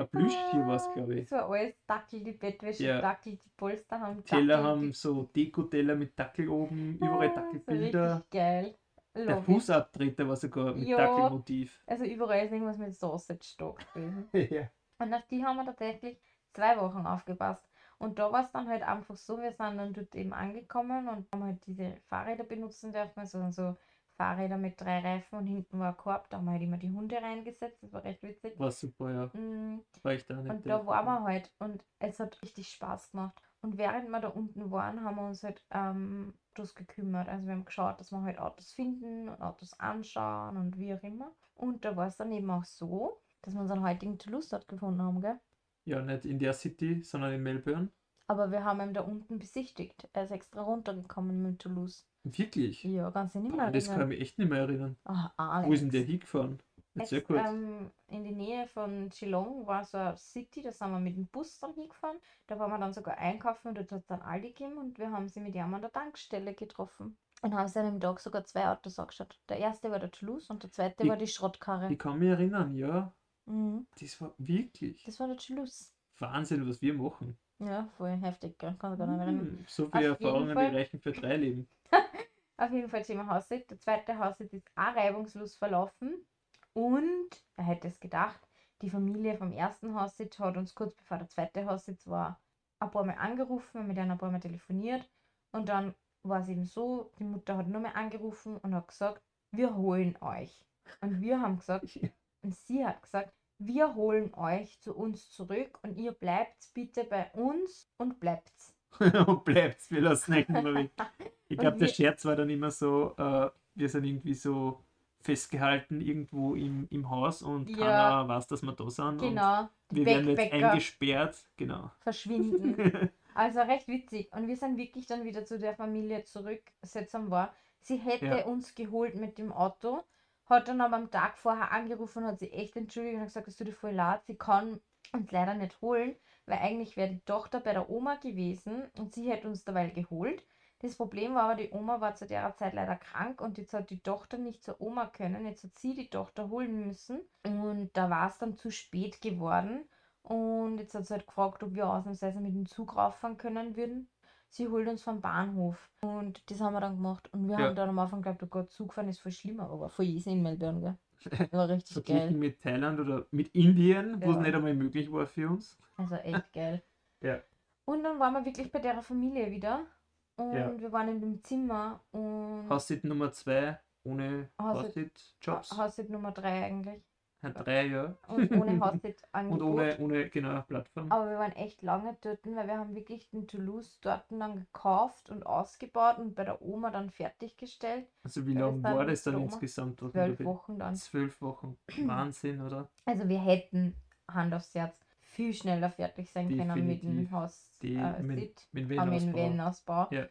ein Plüschtier war es, glaube ich. War alles Dackel, die Bettwäsche, Ja. Dackel, die Polster haben Teller Dackel, haben die- so Deko-Teller mit Dackel oben, überall Ah, so Dackelbilder. richtig geil. Der Love it. Fußabtreter war sogar mit Ja. Dackelmotiv. Also überall ist irgendwas mit Sausage Stock gewesen. [laughs] ja. Und auf die haben wir tatsächlich zwei Wochen aufgepasst. Und da war es dann halt einfach so, wir sind dann dort eben angekommen und haben halt diese Fahrräder benutzen dürfen, also so Fahrräder mit drei Reifen und hinten war ein Korb, da haben wir halt immer die Hunde reingesetzt, das war recht witzig. War super, ja. Mm, War ich da nicht. Und da waren wir halt und es hat richtig Spaß gemacht. Und während wir da unten waren, haben wir uns halt ähm, das gekümmert. Also wir haben geschaut, dass wir halt Autos finden und Autos anschauen und wie auch immer. Und da war es dann eben auch so, dass wir unseren heutigen Toulouse dort gefunden haben, gell? Ja, nicht in der City, sondern in Melbourne. Aber wir haben ihn da unten besichtigt. Er ist extra runtergekommen mit Toulouse. Wirklich? Ja, ganz nicht Boah, mehr das kann ich erinnern. mich echt nicht mehr erinnern. Alex. Wo ist denn der hingefahren? Jetzt sehr Jetzt, gut. ähm, in die Nähe von Geelong war so eine City, da sind wir mit dem Bus dann hingefahren. Da waren wir dann sogar einkaufen und dort hat es dann Aldi gegeben und wir haben sie mit ihm an der Tankstelle getroffen. Und haben sie an dem Tag sogar zwei Autos angeschaut. Der erste war der Toulouse und der zweite Ich- war die Schrottkarre. Ich kann mich erinnern, ja. Mhm. Das war wirklich Das war der Toulouse. Wahnsinn, was wir machen. Ja, voll heftig, gell? Kann ich gar nicht mehr erinnern. So Auf viele jeden Erfahrungen, die reichen für drei Leben. [laughs] Auf jeden Fall Thema Haussitz. Der zweite Haussitz ist auch reibungslos verlaufen. Und, wer hätte es gedacht, die Familie vom ersten Haussitz hat uns kurz bevor der zweite Haussitz war, ein paar Mal angerufen, wir haben mit einer ein paar Mal telefoniert. Und dann war es eben so, die Mutter hat nur mehr angerufen und hat gesagt, wir holen euch. Und wir haben gesagt, [laughs] und sie hat gesagt, wir holen euch zu uns zurück und ihr bleibt bitte bei uns und bleibt. [laughs] Und bleibt's, wir lassen euch nicht mehr weg. Ich glaube, der Scherz war dann immer so, äh, wir sind irgendwie so festgehalten irgendwo im, im Haus und Ja. keiner weiß, dass wir da sind. Genau, Und wir werden jetzt eingesperrt. Genau. verschwinden. [laughs] Also recht witzig. Und wir sind wirklich dann wieder zu der Familie zurücksetzen war. Sie hätte Ja. uns geholt mit dem Auto, hat dann aber am Tag vorher angerufen und hat sich echt entschuldigt und hat gesagt, es tut ihr voll leid, sie kann uns leider nicht holen, weil eigentlich wäre die Tochter bei der Oma gewesen und sie hätte uns dabei geholt. Das Problem war aber, die Oma war zu der Zeit leider krank und jetzt hat die Tochter nicht zur Oma können. Jetzt hat sie die Tochter holen müssen und da war es dann zu spät geworden. Und jetzt hat sie halt gefragt, ob wir ausnahmsweise mit dem Zug rauffahren können würden. Sie holt uns vom Bahnhof. Und das haben wir dann gemacht. Und wir Ja. haben dann am Anfang geglaubt, oh Gott, Zugfahren ist voll schlimmer, aber voll easy in Melbourne, gell? [laughs] War richtig Verglichen geil. mit Thailand oder mit Indien, wo es Ja. nicht einmal möglich war für uns. Also echt [laughs] geil. Ja. Und dann waren wir wirklich bei der Familie wieder. Und Ja. wir waren in dem Zimmer und Haussitz Nummer zwei ohne Haussitz- Haussitz-Jobs. Haussitz Nummer 3 eigentlich. Hat drei, ja. Und ohne [laughs] Und Haussitz-Angebot. ohne, ohne genau, Plattform. Aber wir waren echt lange dort, weil wir haben wirklich den Toulouse dort dann gekauft und ausgebaut und bei der Oma dann fertiggestellt. Also wie lange war das dann insgesamt? Zwölf Wochen dann. Zwölf Wochen. [clears throat] Wahnsinn, oder? Also wir hätten, Hand aufs Herz, viel schneller fertig sein können mit dem Definitiv. Haus Die äh, mit, mit Venausbau. Innenausbau. Ja.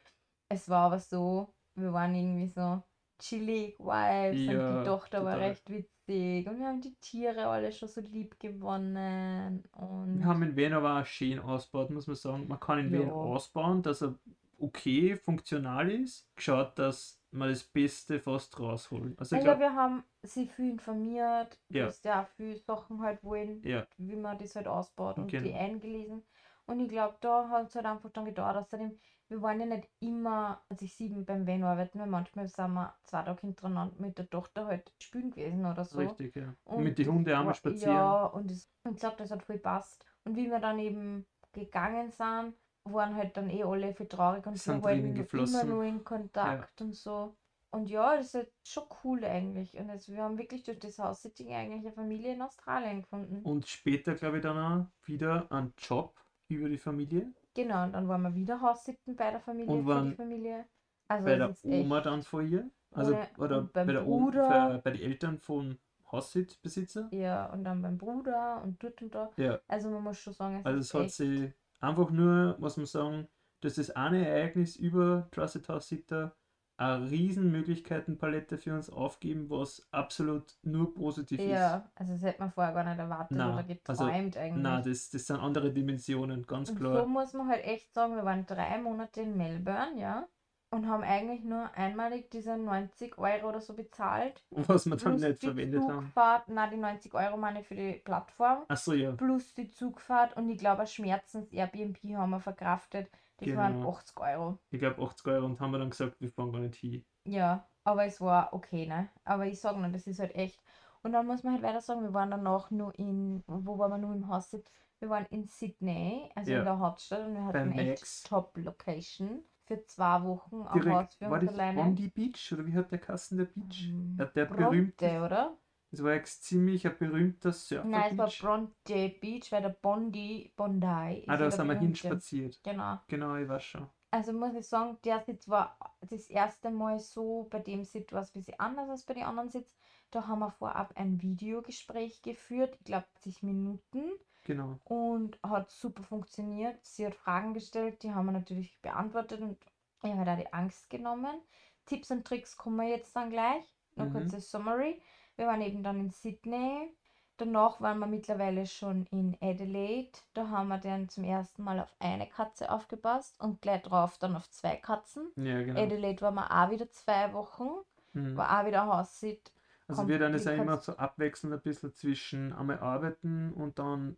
Es war aber so, wir waren irgendwie so, chillig Vibes und Ja, die Tochter war total. recht witzig und wir haben die Tiere alle schon so lieb gewonnen Wir und haben in Wien aber auch schön ausgebaut, muss man sagen. Man kann in Wien ja, ausbauen, dass er okay funktional ist. Geschaut, dass man das Beste fast rausholt. Also ich glaube, wir haben sie viel informiert, ja, hast ja viele Sachen halt wollen, ja, wie man das halt ausbaut und die genau. eingelesen und ich glaube, da hat es halt einfach dann gedauert, außerdem, wir wollen ja nicht immer sich sieben beim Van arbeiten, weil manchmal sind wir zwei Tage hintereinander mit der Tochter halt spielen gewesen oder so. Richtig, ja. Und mit den Hunden auch mal spazieren. ja, und das, ich glaube, das hat voll passt. Und wie wir dann eben gegangen sind, waren halt dann eh alle viel traurig und wir Sind Tränen noch immer nur in Ja. Kontakt und so. Und ja, das ist halt schon cool eigentlich. Und also wir haben wirklich durch das House-Sitting eigentlich eine Familie in Australien gefunden. Und später, glaube ich, dann auch wieder einen Job über die Familie. Genau, und dann waren wir wieder House-Sitten bei der Familie, Und waren Familie. Also bei der Oma dann von ihr. Also, ohne, oder bei der Oma, Bruder, bei, bei den Eltern vom Haussitzbesitzer. ja, und dann beim Bruder und dort und da. Ja, Also man muss schon sagen, es also es hat sie einfach nur, muss man sagen, dass das eine Ereignis über Trusted House Sitter eine riesen Möglichkeitenpalette für uns aufgeben, was absolut nur positiv ist. ja, also das hätte man vorher gar nicht erwartet oder Na, also, geträumt na, eigentlich. das, das sind andere Dimensionen, ganz Und so klar. muss man halt echt sagen, wir waren drei Monate in Melbourne, ja, und haben eigentlich nur einmalig diese 90 Euro oder so bezahlt, Was wir dann nicht verwendet haben. Zugfahrt, na die 90 Euro meine ich für die Plattform, Ach so, ja, plus die Zugfahrt und ich glaube, Schmerzens Airbnb haben wir verkraftet, das waren genau. 80 Euro. Ich glaube 80 Euro und haben wir dann gesagt, wir fahren gar nicht hin. Ja, aber es war okay, ne? Aber ich sage nur, das ist halt echt. Und dann muss man halt weiter sagen, wir waren danach nur in, wo waren wir nur im Haus? Wir waren in Sydney, also in Ja, der Hauptstadt, und wir bei hatten echt Max. Top-Location für zwei Wochen am Haus für uns alleine. Bondi Beach oder wie hat der Kassen der Beach? Ähm, Ja, der berühmte, Bronte, oder? Es war jetzt ziemlich ein berühmter Nein, es war. Bronte Beach, weil der Bondi, Bondi Ah, ist da ja der sind wir hinspaziert. Genau. Genau, ich weiß schon. Also muss ich sagen, der Sitz war das erste Mal so, bei dem Sitz war es ein bisschen anders als bei den anderen Sitz. Da haben wir vorab ein Videogespräch geführt, ich glaube 10 Minuten Genau. und hat super funktioniert. Sie hat Fragen gestellt, die haben wir natürlich beantwortet und ich habe da die Angst genommen. Tipps und Tricks kommen wir jetzt dann gleich. Nur Mhm. kurzes Summary. Wir waren eben dann in Sydney. Danach waren wir mittlerweile schon in Adelaide. Da haben wir dann zum ersten Mal auf eine Katze aufgepasst und gleich drauf dann auf zwei Katzen. Ja, genau. Adelaide waren wir auch wieder zwei Wochen. Mhm. War auch wieder Haussit. Also wir dann ist ja immer so abwechselnd ein bisschen zwischen einmal arbeiten und dann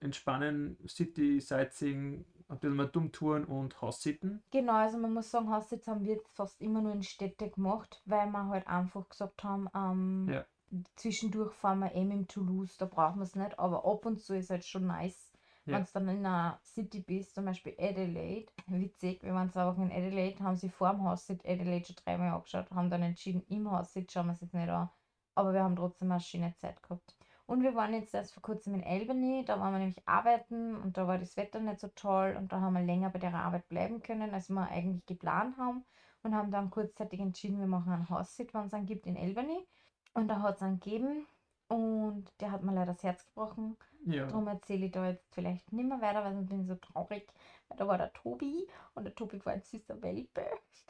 entspannen, City, Sightseeing, ein bisschen mal Dummtouren und Haussitten. Genau, also man muss sagen, Haussitz haben wir fast immer nur in Städte gemacht, weil wir halt einfach gesagt haben, ähm, Ja. Zwischendurch fahren wir eben in Toulouse, da brauchen wir es nicht, aber ab und zu ist halt schon nice, Ja. wenn du dann in einer City bist, zum Beispiel Adelaide. Witzig, wir waren zwei Wochen in Adelaide, haben sie vor dem Haussitz Adelaide schon dreimal angeschaut, haben dann entschieden, im Haussitz schauen wir es jetzt nicht an, aber wir haben trotzdem eine schöne Zeit gehabt. Und wir waren jetzt erst vor kurzem in Albany, da waren wir nämlich arbeiten und da war das Wetter nicht so toll und da haben wir länger bei der Arbeit bleiben können, als wir eigentlich geplant haben und haben dann kurzzeitig entschieden, wir machen einen Haussit, wenn es einen gibt in Albany. Und da hat es einen gegeben und der hat mir leider das Herz gebrochen. Ja. Darum erzähle ich da jetzt vielleicht nicht mehr weiter, weil sonst bin ich so traurig. Weil da war der Tobi und der Tobi war ein süßer Welpe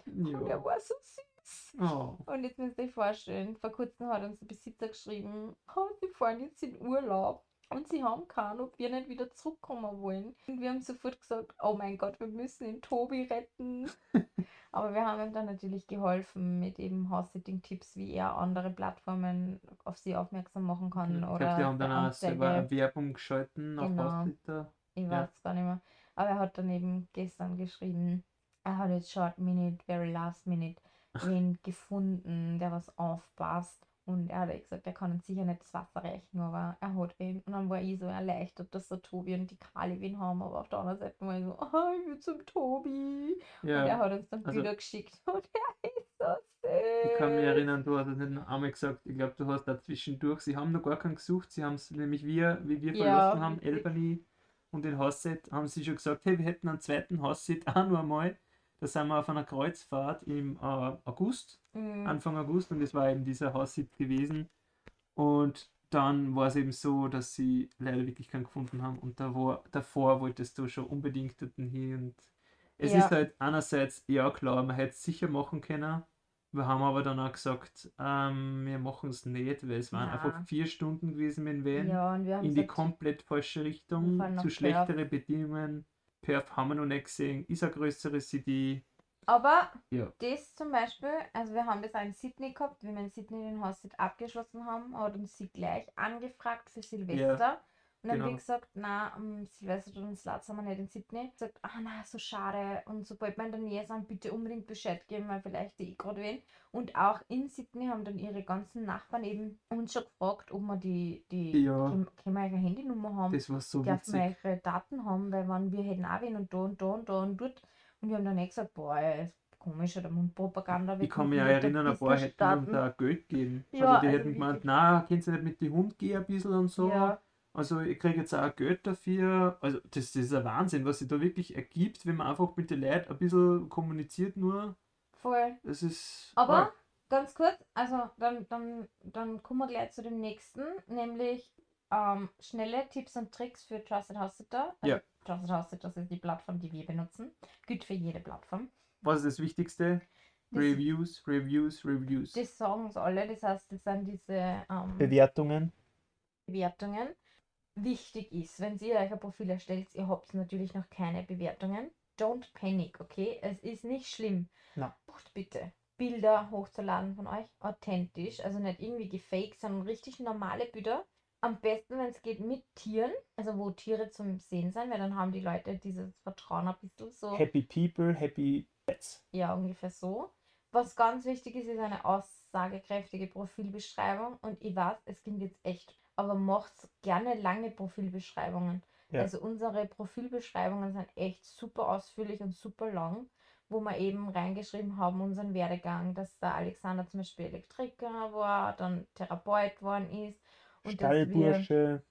und der Ja. war so süß. Oh. Und jetzt müsst ihr euch vorstellen, vor kurzem hat uns der Besitzer geschrieben, oh, sie fahren jetzt in Urlaub und sie haben keinen, ob wir nicht wieder zurückkommen wollen. Und wir haben sofort gesagt, oh mein Gott, wir müssen den Tobi retten. [laughs] Aber wir haben ihm dann natürlich geholfen mit eben House-Sitting-Tipps, wie er andere Plattformen auf sie aufmerksam machen kann Genau. Ich glaube, die haben dann auch selber Werbung geschalten auf Genau. Haussitter. Ich Ja. weiß gar nicht mehr. Aber er hat dann eben gestern geschrieben, er hat jetzt short minute, very last minute [laughs] wen gefunden, der was aufpasst. Und er hat gesagt, er kann uns sicher nicht das Wasser reichen, aber er hat wen. Und dann war ich so erleichtert, dass der Tobi und die Kali wen haben. Aber auf der anderen Seite war ich so, oh, ich will zum Tobi. Und er Ja. hat uns dann Also- Bilder geschickt. [laughs] Und er ist so Ich kann mich süß. erinnern, du hast es nicht einmal gesagt, ich glaube, du hast da zwischendurch, sie haben noch gar keinen gesucht, sie haben es nämlich wir, wie wir Ja, verlassen haben, wirklich. Albany und den Hausset, haben sie schon gesagt, hey, wir hätten einen zweiten Hausset [laughs] auch noch einmal. Da sind wir auf einer Kreuzfahrt im äh, August, Mhm. Anfang August und das war eben dieser Haussit gewesen. Und dann war es eben so, dass sie leider wirklich keinen gefunden haben und da war, davor wolltest du schon unbedingt dort hin und es Ja. ist halt einerseits, ja klar, man hätte es sicher machen können, Wir haben aber dann auch gesagt, ähm, wir machen es nicht, weil es waren Na. einfach vier Stunden gewesen mit dem Van Ja, in die komplett falsche Richtung, zu schlechtere Bedingungen. Perth haben wir noch nicht gesehen, ist eine größere City. aber Ja. das zum Beispiel, also wir haben das auch in Sydney gehabt, wie wir in Sydney den Hostel abgeschlossen haben, hat uns sie gleich angefragt für Silvester. Und dann haben wir genau. gesagt, na, um Silvester und Slats haben wir nicht in Sydney. Gesagt, ah na, so schade. Und sobald wir in der Nähe sind, bitte unbedingt Bescheid geben, weil vielleicht die eh gerade wen. Und auch in Sydney haben dann ihre ganzen Nachbarn eben uns schon gefragt, ob wir die, die Ja. können, können wir ihre Handynummer haben. Das war so wir witzig. ihre Daten haben, weil wenn wir hätten auch wen und da und da und da und dort. Und wir haben dann nicht gesagt, boah, ist komisch oder Mundpropaganda. wir Ich kann mich auch erinnern, ein paar hätten uns da Geld gegeben. Ja, also die also hätten gemeint, na, kannst du nicht mit dem Hund gehen ein bisschen und so. Ja, Also ich kriege jetzt auch Geld dafür. Also das, das ist ein Wahnsinn, was sich da wirklich ergibt, wenn man einfach mit den Leuten ein bisschen kommuniziert nur. voll. Das ist Aber arg. ganz kurz, also dann, dann, dann kommen wir gleich zu dem nächsten, nämlich ähm, schnelle Tipps und Tricks für Trusted House Sitter. Also, Ja. Trusted House Sitter das ist die Plattform, die wir benutzen. Gilt für jede Plattform. Was ist das Wichtigste? Das- Reviews, Reviews, Reviews. Das sagen sie alle, das heißt, das sind diese ähm, Bewertungen. Bewertungen. Wichtig ist, wenn ihr euch ein Profil erstellt, ihr habt natürlich noch keine Bewertungen. Don't panic, okay? Es ist nicht schlimm. Na. Sucht bitte Bilder hochzuladen von euch, authentisch, also nicht irgendwie gefaked, sondern richtig normale Bilder. Am besten, wenn es geht, mit Tieren, also wo Tiere zum Sehen sind, weil dann haben die Leute dieses Vertrauen ein bisschen so. Happy People, Happy Pets. Ja, ungefähr so. Was ganz wichtig ist, ist eine aussagekräftige Profilbeschreibung. Und ich weiß, es klingt jetzt echt, aber macht gerne lange Profilbeschreibungen. Ja. Also unsere Profilbeschreibungen sind echt super ausführlich und super lang, wo wir eben reingeschrieben haben, unseren Werdegang, dass der Alexander zum Beispiel Elektriker war, dann Therapeut geworden ist und dass wir Stallbursche.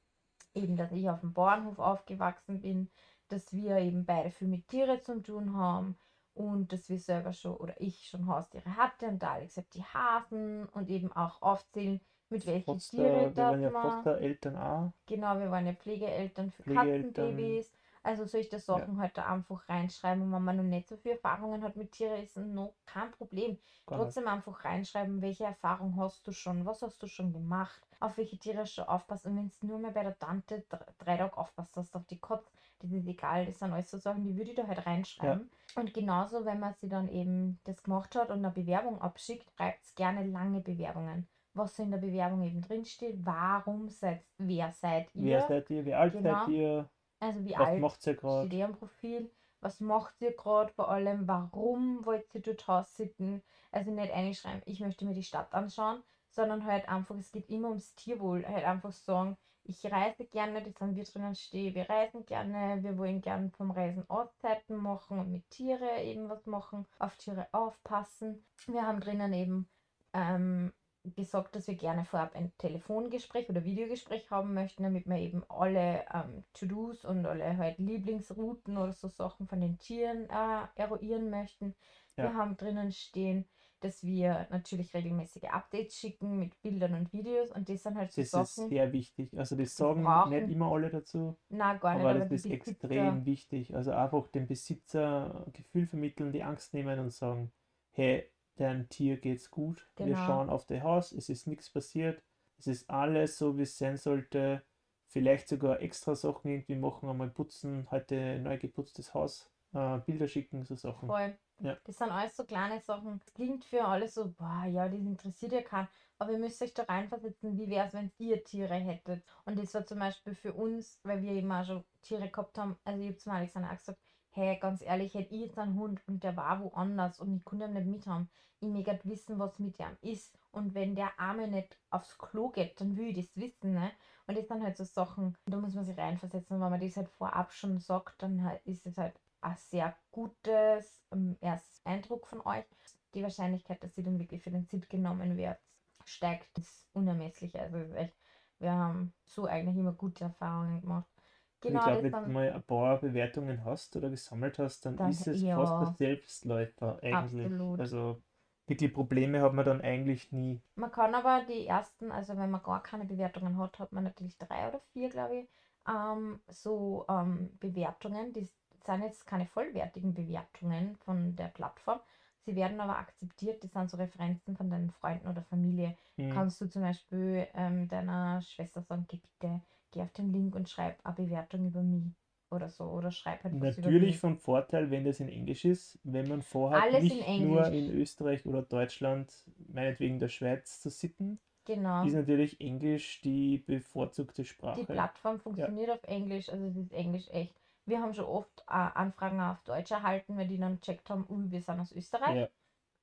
eben, dass ich auf dem Bauernhof aufgewachsen bin, dass wir eben beide viel mit Tiere zu tun haben und dass wir selber schon oder ich schon Haustiere hatte und der Alex hat die Hasen und eben auch aufzählen, mit welchen Foster, Tiere wir waren ja darf man. Fostereltern auch. Genau, wir waren ja Pflegeeltern für Pflegeeltern. Katzenbabys. Also solche Sachen halt da einfach reinschreiben und wenn man noch nicht so viel Erfahrungen hat mit Tieren, ist noch kein Problem. Gar nicht. Trotzdem einfach reinschreiben, welche Erfahrung hast du schon, was hast du schon gemacht, auf welche Tiere du schon aufpasst. Und wenn du nur mal bei der Tante dr- drei Tage aufpasst hast auf die Katze, das ist egal, das sind alles so Sachen, die würde ich da halt reinschreiben. Und genauso, wenn man sie dann eben das gemacht hat und eine Bewerbung abschickt, schreibt gerne lange Bewerbungen. Was in der Bewerbung eben drinsteht, warum seid, wer seid ihr? Wer seid ihr? Wie alt Genau. seid ihr? also wie Was alt macht ihr steht gerade? ihr am Profil? Was macht ihr gerade vor allem? Warum wollt ihr dort raussitzen? Also nicht einschreiben, ich möchte mir die Stadt anschauen, sondern halt einfach, es geht immer ums Tierwohl. Halt einfach sagen, ich reise gerne, das dann wir drinnen stehen, wir reisen gerne, wir wollen gerne vom Reisen Auszeiten machen und mit Tiere eben was machen, auf Tiere aufpassen. Wir haben drinnen eben ähm, gesagt, dass wir gerne vorab ein Telefongespräch oder Videogespräch haben möchten, damit wir eben alle ähm, To-Dos und alle halt Lieblingsrouten oder so Sachen von den Tieren äh, eruieren möchten. Ja. Wir haben drinnen stehen, dass wir natürlich regelmäßige Updates schicken mit Bildern und Videos und das sind halt so Das ist Sachen, sehr wichtig. Also das sagen brauchen- nicht immer alle dazu, na gar nicht, aber aber das ist Besitzer, extrem wichtig. Also einfach dem Besitzer Gefühl vermitteln, die Angst nehmen und sagen, hey, deinem Tier geht's gut. Wir Genau. schauen auf dein Haus, es ist nichts passiert, es ist alles so, wie es sein sollte. Vielleicht sogar extra Sachen irgendwie machen, einmal putzen, heute neu geputztes Haus, äh, Bilder schicken, so Sachen. Voll. Ja. Das sind alles so kleine Sachen. Es klingt für alle so, boah, ja, das interessiert ja keinen. Aber ihr müsst euch da reinversetzen, wie wäre es, wenn ihr Tiere hättet. Und das war zum Beispiel für uns, weil wir eben auch schon Tiere gehabt haben. Also ich habe zum Alexander auch gesagt, hey, ganz ehrlich, hätte ich jetzt einen Hund und der war woanders und ich konnte ihn nicht mit haben. Ich möchte wissen, was mit ihm ist. Und wenn der Arme nicht aufs Klo geht, dann will ich das wissen, ne? Und das sind halt so Sachen, da muss man sich reinversetzen. Und wenn man das halt vorab schon sagt, dann ist es halt ein sehr gutes ähm, erstes Eindruck von euch. Die Wahrscheinlichkeit, dass sie dann wirklich für den Sit genommen wird, steigt das unermesslich. Also ist echt, wir haben so eigentlich immer gute Erfahrungen gemacht. Genau, ich glaube, wenn du dann mal ein paar Bewertungen hast oder gesammelt hast, dann, Dann- ist es ja. fast ein Selbstläufer eigentlich. Absolut. Also wirklich Probleme hat man dann eigentlich nie. Man kann aber die ersten, also wenn man gar keine Bewertungen hat, hat man natürlich drei oder vier, glaube ich, ähm, so ähm, Bewertungen. Die sind jetzt keine vollwertigen Bewertungen von der Plattform, sie werden aber akzeptiert, das sind so Referenzen von deinen Freunden oder Familie. Mhm. Kannst du zum Beispiel ähm, deiner Schwester sagen, geh bitte, geh auf den Link und schreib eine Bewertung über mich oder so. Oder schreib halt was Natürlich von Vorteil, wenn das in Englisch ist, wenn man vorhat, Alles in nicht nur Englisch. in Österreich oder Deutschland, meinetwegen der Schweiz zu sitten, Genau. ist natürlich Englisch die bevorzugte Die Sprache. Plattform funktioniert auf Englisch, also es ist Englisch echt. Wir haben schon oft äh, Anfragen auf Deutsch erhalten, weil die dann gecheckt haben, ui, wir sind aus Österreich. Ja,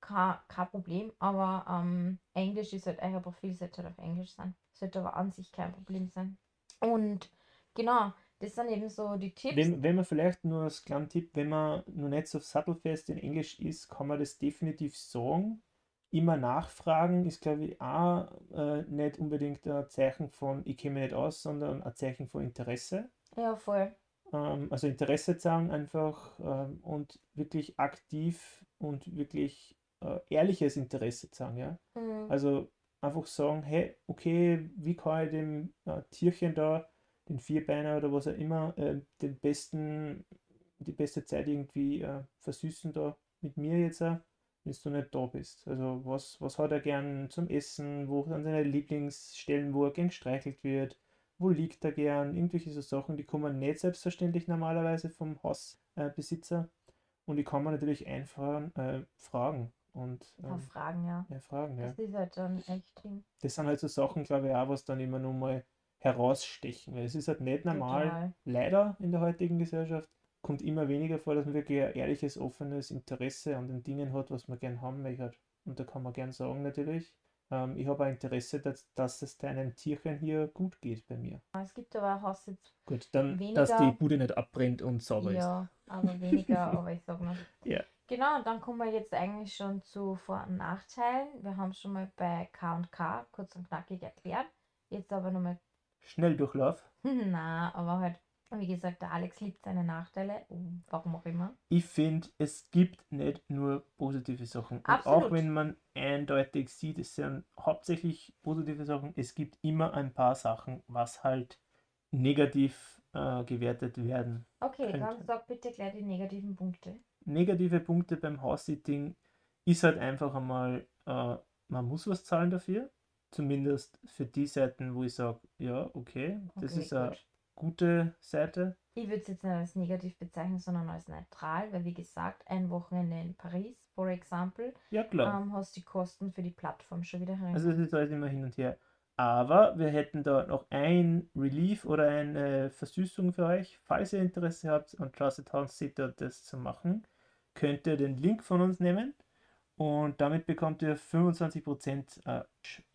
Kein, kein Problem, aber ähm, Englisch ist halt, euer Profil sollte halt auf Englisch sein. Sollte aber an sich kein Problem sein. Und genau, das sind eben so die Tipps. wenn, wenn man vielleicht nur als kleinen Tipp, wenn man noch nicht so sattelfest in Englisch ist, kann man das definitiv sagen. Immer nachfragen ist, glaube ich, auch äh, nicht unbedingt ein Zeichen von ich kenne mich nicht aus, sondern ein Zeichen von Interesse. Ja, voll. Ähm, also Interesse zeigen einfach ähm, und wirklich aktiv und wirklich äh, ehrliches Interesse zeigen, ja. Mhm. Also einfach sagen, hey, okay, wie kann ich dem äh, Tierchen da, den Vierbeiner oder was auch immer, äh, den besten, die beste Zeit irgendwie äh, versüßen da mit mir jetzt auch, wenn du nicht da bist. Also was, was hat er gern zum Essen, wo sind seine Lieblingsstellen, wo er gern gestreichelt wird, wo liegt er gern, irgendwelche so Sachen, die kommen nicht selbstverständlich normalerweise vom Hausbesitzer. Und die kann man natürlich einfach äh, fragen und Ein paar ähm, Fragen, ja. ja, fragen, ja. Das ist halt dann echt drin. Das sind halt so Sachen, glaube ich, auch, was dann immer nur mal herausstechen, weil es ist halt nicht normal, Total. leider in der heutigen Gesellschaft, kommt immer weniger vor, dass man wirklich ein ehrliches, offenes Interesse an den Dingen hat, was man gern haben möchte. Und da kann man gern sagen natürlich, ähm, ich habe ein Interesse, dass, dass es deinem Tierchen hier gut geht bei mir. Es gibt aber auch Haussitz, Gut, dann, dass Weniger- die Bude nicht abbrennt und sauber ist. ja, aber weniger, aber ich sag mal. [laughs] Ja. Genau, und dann kommen wir jetzt eigentlich schon zu Vor- und Nachteilen. Wir haben schon mal bei K&K kurz und knackig erklärt. Jetzt aber nochmal, Schnelldurchlauf. [laughs] na, aber halt, wie gesagt, der Alex liebt seine Nachteile, warum auch immer. Ich finde, es gibt nicht nur positive Sachen. Und Absolut. auch wenn man eindeutig sieht, es sind hauptsächlich positive Sachen, es gibt immer ein paar Sachen, was halt negativ äh, gewertet werden. Okay, dann Könnte. sag bitte gleich die negativen Punkte. Negative Punkte beim House-Sitting ist halt einfach einmal, äh, man muss was zahlen dafür. Zumindest für die Seiten, wo ich sage, ja, okay, das Okay, ist eine gut. gute Seite. Ich würde es jetzt nicht als negativ bezeichnen, sondern als neutral, weil wie gesagt, ein Wochenende in Paris, for example, Ja, klar. ähm, hast die Kosten für die Plattform schon wieder herein. Also es ist halt immer hin und her. Aber wir hätten da noch ein Relief oder eine Versüßung für euch. Falls ihr Interesse habt, an Trusted House Sitter das zu machen, könnt ihr den Link von uns nehmen und damit bekommt ihr 25% äh,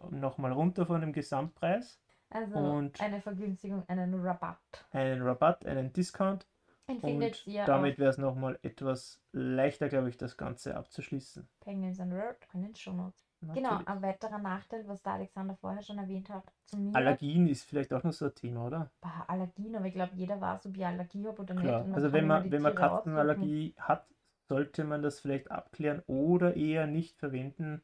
nochmal runter von dem Gesamtpreis, Also und- eine Vergünstigung, einen Rabatt. einen Rabatt, einen Discount Den und damit wäre es nochmal etwas leichter, glaube ich, das Ganze abzuschließen. Penguins and Road in den Shownotes. Genau, Natürlich. ein weiterer Nachteil, was der Alexander vorher schon erwähnt hat, zu mir, Allergien ist vielleicht auch noch so ein Thema, oder? Bah, Allergien, aber ich glaube, jeder weiß, ob ich Allergie habe oder Klar, nicht. also wenn man, wenn man. Katzenallergie hat, sollte man das vielleicht abklären oder eher nicht verwenden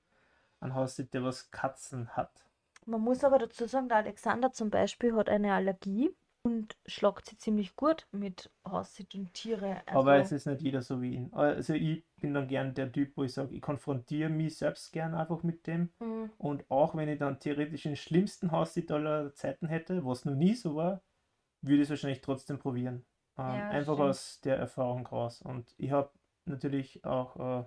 an Haustier, was Katzen hat. Man muss aber dazu sagen, der Alexander zum Beispiel hat eine Allergie und schlagt sie ziemlich gut mit Haussitt und Tiere. Aber es Also, ist nicht jeder so wie ihn. Also ich bin dann gern der Typ, wo ich sage, ich konfrontiere mich selbst gern einfach mit dem. mm, Und auch wenn ich dann theoretisch den schlimmsten Haustier aller Zeiten hätte, was noch nie so war, würde ich es wahrscheinlich trotzdem probieren. Ähm, Ja, einfach stimmt. aus der Erfahrung raus. Und ich habe natürlich auch äh,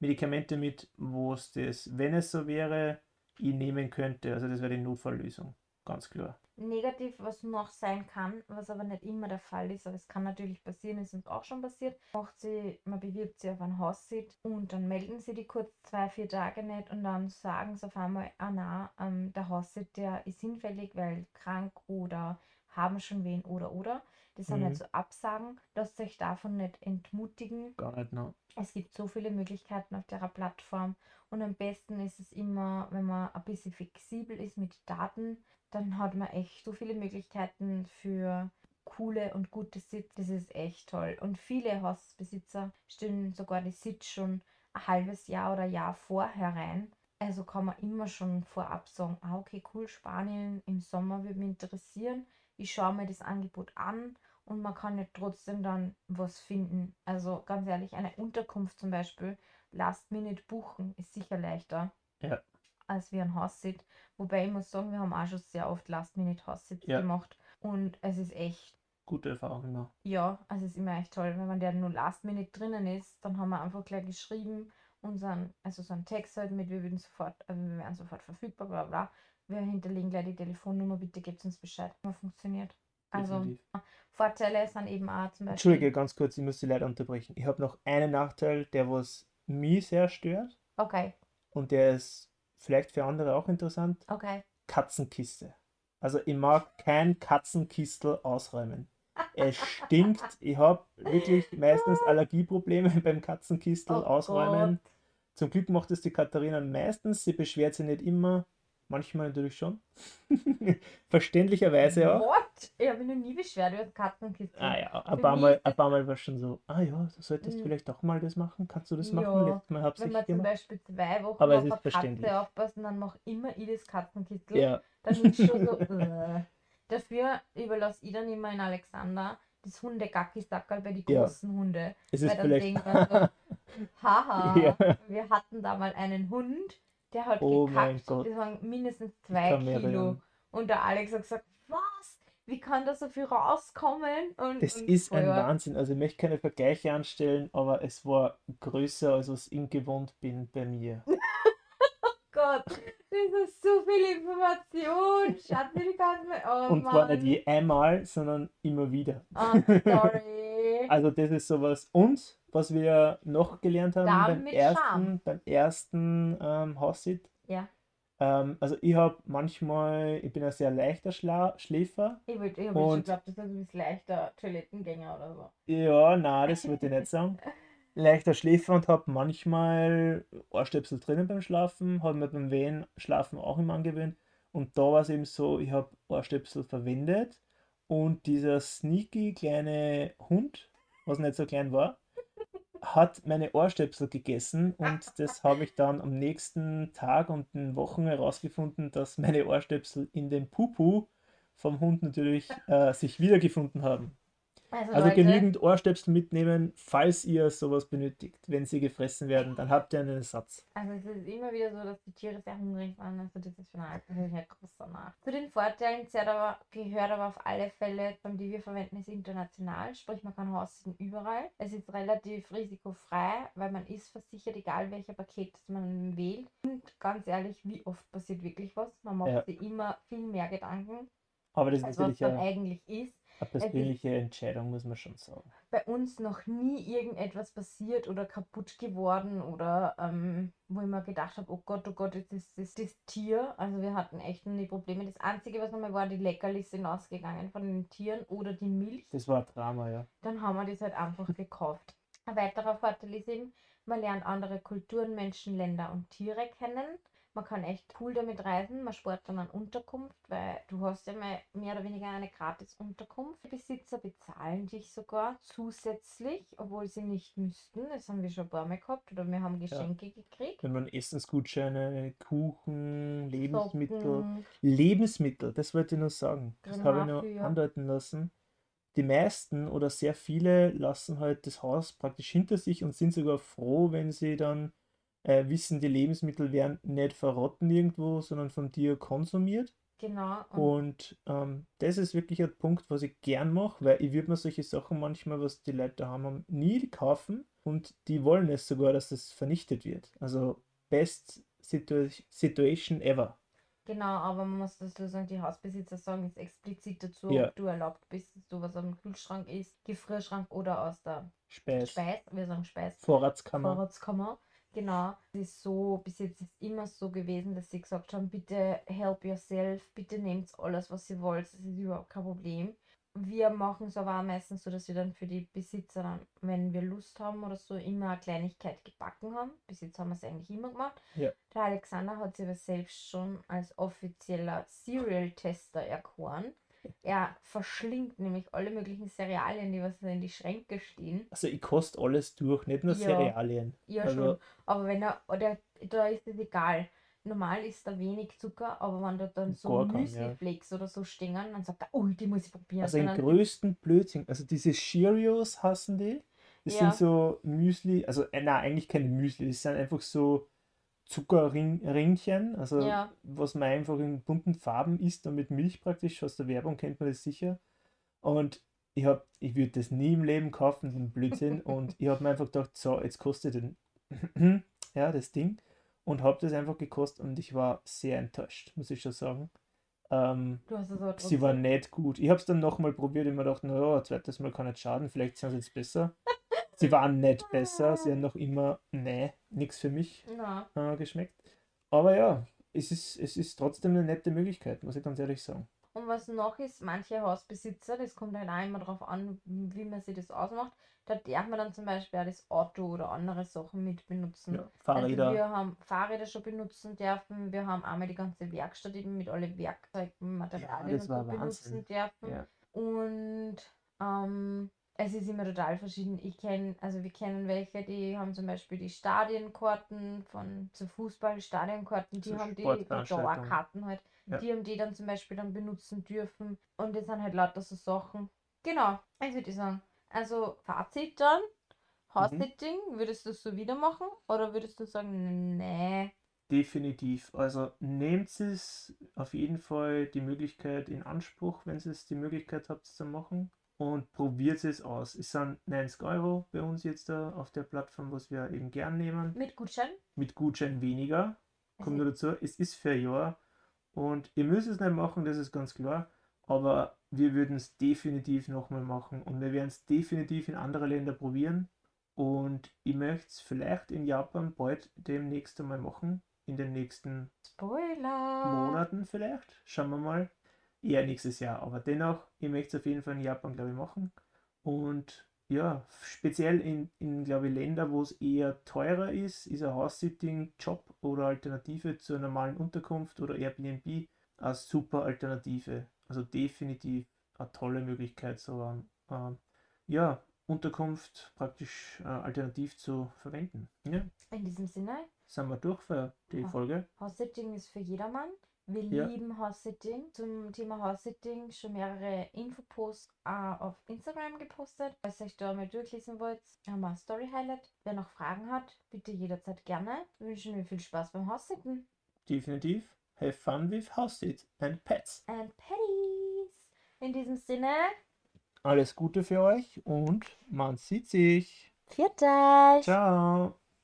Medikamente mit, wo es das, wenn es so wäre, ich nehmen könnte. Also das wäre die Notfalllösung. Ganz klar. negativ, was noch sein kann, was aber nicht immer der Fall ist, aber es kann natürlich passieren, ist uns auch schon passiert. Macht sie, man bewirbt sie auf ein Haussit und dann melden sie die kurz zwei, vier Tage nicht und dann sagen sie auf einmal, ah na, ähm, der Haussit, der ist hinfällig, weil krank oder haben schon wen oder oder. Das sind Mhm. halt so Absagen. Lasst euch davon nicht entmutigen. Gar nicht, ne? Es gibt so viele Möglichkeiten auf der Plattform und am besten ist es immer, wenn man ein bisschen flexibel ist mit Daten, dann hat man echt so viele Möglichkeiten für coole und gute Sitz. Das ist echt toll. Und viele Hausbesitzer stellen sogar die Sitz schon ein halbes Jahr oder Jahr vorher rein. Also kann man immer schon vorab sagen, ah okay, cool, Spanien im Sommer würde mich interessieren. Ich schaue mir das Angebot an und man kann ja trotzdem dann was finden. Also ganz ehrlich, eine Unterkunft zum Beispiel Last Minute buchen ist sicher leichter. Ja. Als wir ein Haus sit. Wobei ich muss sagen, wir haben auch schon sehr oft Last Minute Haussitz Ja. gemacht. Und es ist echt, Gute Erfahrung immer. ja, also es ist immer echt toll. Wenn man der nur Last Minute drinnen ist, dann haben wir einfach gleich geschrieben, unseren, also so einen Text halt mit, wir würden sofort, also wir wären sofort verfügbar, bla bla. Wir hinterlegen gleich die Telefonnummer, bitte gebt uns Bescheid, wenn funktioniert. Also Definitiv. Vorteile sind eben auch zum Beispiel. Entschuldige, ganz kurz, ich muss die leider unterbrechen. Ich habe noch einen Nachteil, der was mich sehr stört Okay, und der ist vielleicht für andere auch interessant. okay. Katzenkiste. Also ich mag kein Katzenkistel ausräumen. Es stinkt. Ich habe wirklich meistens [laughs] Allergieprobleme [laughs] beim Katzenkistel Oh ausräumen. Gott. Zum Glück macht es die Katharina meistens. Sie beschwert sich nicht immer. Manchmal natürlich schon. [laughs] Verständlicherweise auch. What? Ich habe mich noch nie beschwert über das Katzenkiste. Ah ja, ein paar Mal, ein paar Mal war es schon so, ah ja, du solltest Mm. vielleicht auch mal das machen. Kannst du das machen? Ja, Letztes Mal hab's Wenn man zum gemacht. Beispiel zwei Wochen Aber auf ist eine. Katze aufpassen, dann mache immer ich das Katzenkistel. Ja, Dann ist schon so. [laughs] äh. Dafür überlasse ich dann immer in Alexander das Hundegacki-Sackerl bei den Ja. großen Hunde. es Weil ist dann vielleicht. denkt man so, [laughs] haha, Ja. wir hatten da mal einen Hund, der hat Oh gekackt. Das waren mindestens zwei Kilo. Und der Alex hat gesagt, was? Wie kann da so viel rauskommen? Und, Das und ist ein Wahnsinn. Also ich möchte keine Vergleiche anstellen, aber es war größer, als was ich gewohnt bin bei mir. [laughs] Gott, das ist so viel Information. Schatz, wie kannst du mir. Oh Und Mann. nicht je einmal, sondern immer wieder. Ah, sorry. [laughs] Also das ist sowas. Und was wir noch gelernt haben Darm beim ersten, Charme. beim ersten ähm, Haussit. Ja. Ähm, also ich habe manchmal, ich bin ein sehr leichter Schla Schläfer. Ich, würd- ich habe schon geglaubt, das ist ein bisschen leichter Toilettengänger oder so. Ja, na, das würde ich nicht sagen. [laughs] Leichter Schläfer und habe manchmal Ohrstöpsel drinnen beim Schlafen, habe mir beim Wehen Schlafen auch immer angewöhnt. Und da war es eben so, ich habe Ohrstöpsel verwendet und dieser sneaky kleine Hund, was nicht so klein war, hat meine Ohrstöpsel gegessen und das habe ich dann am nächsten Tag und den Wochen herausgefunden, dass meine Ohrstöpsel in dem Pupu vom Hund natürlich äh, sich wiedergefunden haben. Also, Also genügend Ohrstöpsel mitnehmen, falls ihr sowas benötigt. Wenn sie gefressen werden, dann habt ihr einen Ersatz. Also es ist immer wieder so, dass die Tiere sehr hungrig waren. Also das ist schon ein ein großer nach. Zu den Vorteilen gehört aber auf alle Fälle, die wir verwenden, ist international. Sprich, man kann Hausen überall. Es ist relativ risikofrei, weil man ist versichert, egal welcher Paket man wählt. Und ganz ehrlich, wie oft passiert wirklich was? Man macht Ja. sich immer viel mehr Gedanken, Aber das ist als was natürlich eine, eigentlich ist. eine persönliche Entscheidung, muss man schon sagen. bei uns noch nie irgendetwas passiert oder kaputt geworden oder ähm, wo ich mir gedacht habe, oh Gott, oh Gott, jetzt ist das, das Tier. Also wir hatten echt noch nie Probleme. Das Einzige, was nochmal war, die Leckerlis sind ausgegangen von den Tieren oder die Milch. Das war ein Drama, ja. Dann haben wir das halt einfach gekauft. Ein weiterer Vorteil ist eben, man lernt andere Kulturen, Menschen, Länder und Tiere kennen. Man kann echt cool damit reisen. Man spart dann an Unterkunft, weil du hast ja mal mehr oder weniger eine gratis Unterkunft. Die Besitzer bezahlen dich sogar zusätzlich, obwohl sie nicht müssten. Das haben wir schon ein paar Mal gehabt oder wir haben Geschenke gekriegt. Wenn man Essensgutscheine, Kuchen, Lebensmittel. Socken. Lebensmittel, das wollte ich noch sagen. Das habe ich noch dafür. andeuten lassen. Die meisten oder sehr viele lassen halt das Haus praktisch hinter sich und sind sogar froh, wenn sie dann äh, wissen, die Lebensmittel werden nicht verrotten irgendwo, sondern von dir konsumiert. Genau. Und Und ähm, das ist wirklich ein Punkt, was ich gern mache, weil ich würde mir solche Sachen manchmal, was die Leute haben, nie kaufen und die wollen es sogar, dass das vernichtet wird. Also best situa situation ever. Genau, aber man muss dazu sagen, die Hausbesitzer sagen jetzt explizit dazu, Ja. ob du erlaubt bist, dass du was am Kühlschrank isst, Gefrierschrank oder aus der Speis, Speis, wir sagen Speis, Vorratskammer. Vorratskammer. Genau, es ist so, bis jetzt ist immer so gewesen, dass sie gesagt haben, bitte help yourself, bitte nehmt alles, was ihr wollt, das ist überhaupt kein Problem. Wir machen es aber auch meistens so, dass wir dann für die Besitzer dann, wenn wir Lust haben oder so, immer eine Kleinigkeit gebacken haben. Bis jetzt haben wir es eigentlich immer gemacht. Ja. Der Alexander hat sich aber selbst schon als offizieller Cereal-Tester erkoren. Er verschlingt nämlich alle möglichen Cerealien, die was in die Schränke stehen. Also ich koste alles durch, nicht nur Ja. Cerealien. Ja, Also- schon. Aber wenn er, oder da ist es egal. Normal ist da wenig Zucker, aber wenn da dann so kein, ja. Müsliflakes oder so stehen, dann sagt er, oh, die muss ich probieren. Also den größten Blödsinn. Also diese Cheerios hassen die. Das sind Ja, so Müsli, also äh, nein, eigentlich keine Müsli, das sind einfach so Zuckerringchen, also ja. was man einfach in bunten Farben isst und mit Milch praktisch, aus der Werbung kennt man das sicher. Und ich hab, ich würde das nie im Leben kaufen, den Blödsinn. [laughs] Und ich habe mir einfach gedacht, so, jetzt kostet den, [clears throat] ja, das Ding. Und habe das einfach gekostet und ich war sehr enttäuscht, muss ich schon sagen. Ähm, sie war nicht gut. Ich habe es dann nochmal probiert und mir gedacht, naja, ein zweites Mal kann nicht schaden, vielleicht sind sie jetzt besser. [laughs] Sie waren nicht besser, sie haben noch immer, nee, nichts für mich äh, geschmeckt. Aber ja, es ist, es ist trotzdem eine nette Möglichkeit, muss ich ganz ehrlich sagen. Und was noch ist, manche Hausbesitzer, das kommt halt auch immer darauf an, wie man sich das ausmacht, da darf man dann zum Beispiel auch das Auto oder andere Sachen mit benutzen. Ja, Also Fahrräder, wir haben Fahrräder schon benutzen dürfen, wir haben einmal die ganze Werkstatt eben mit alle Werkzeugen, ja, Materialien das und so war benutzen dürfen. Ja, Und ähm, es ist immer total verschieden. Ich kenne, also wir kennen welche, die haben zum Beispiel die Stadienkarten von zu Fußball, Stadionkarten, die haben die. Dauerkarten halt, Ja, die haben die dann zum Beispiel dann benutzen dürfen. Und das sind halt lauter so Sachen. Genau, ich würde sagen. Also Fazit dann, mhm. House-Sitting, würdest du es so wieder machen? Oder würdest du sagen, nee, Definitiv. Also nehmt es auf jeden Fall die Möglichkeit in Anspruch, wenn ihr es die Möglichkeit habt zu machen. Und probiert es aus. Es sind 90 Euro bei uns jetzt da auf der Plattform, was wir eben gern nehmen. mit Gutschein? Mit Gutschein weniger. Kommt ist, nur dazu, es ist für ein Jahr. Und ihr müsst es nicht machen, das ist ganz klar. Aber wir würden es definitiv nochmal machen. Und wir werden es definitiv in andere Länder probieren. Und ich möchte es vielleicht in Japan bald demnächst einmal machen. In den nächsten Spoiler! Monaten vielleicht. Schauen wir mal. Eher nächstes Jahr. Aber dennoch, ich möchte es auf jeden Fall in Japan, glaube ich, machen. Und ja, speziell in, in glaube ich, Länder, wo es eher teurer ist, ist ein House-Sitting-Job oder Alternative zur normalen Unterkunft oder Airbnb eine super Alternative. Also definitiv eine tolle Möglichkeit, so ähm, ähm, ja, Unterkunft praktisch äh, alternativ zu verwenden. Ja, In diesem Sinne, sind wir durch für die Ha- Folge. House-Sitting ist für jedermann. Wir Ja, lieben House-Sitting. Zum Thema House-Sitting schon mehrere Infoposts äh, auf Instagram gepostet. Falls ihr euch da mal durchlesen wollt, haben wir ein Story-Highlight. Wer noch Fragen hat, bitte jederzeit gerne. Wir wünschen mir viel Spaß beim House-Sitten. definitiv. Have fun with house sit and pets. And Patties! In diesem Sinne, Alles Gute für euch und man sieht sich. viert euch! Ciao.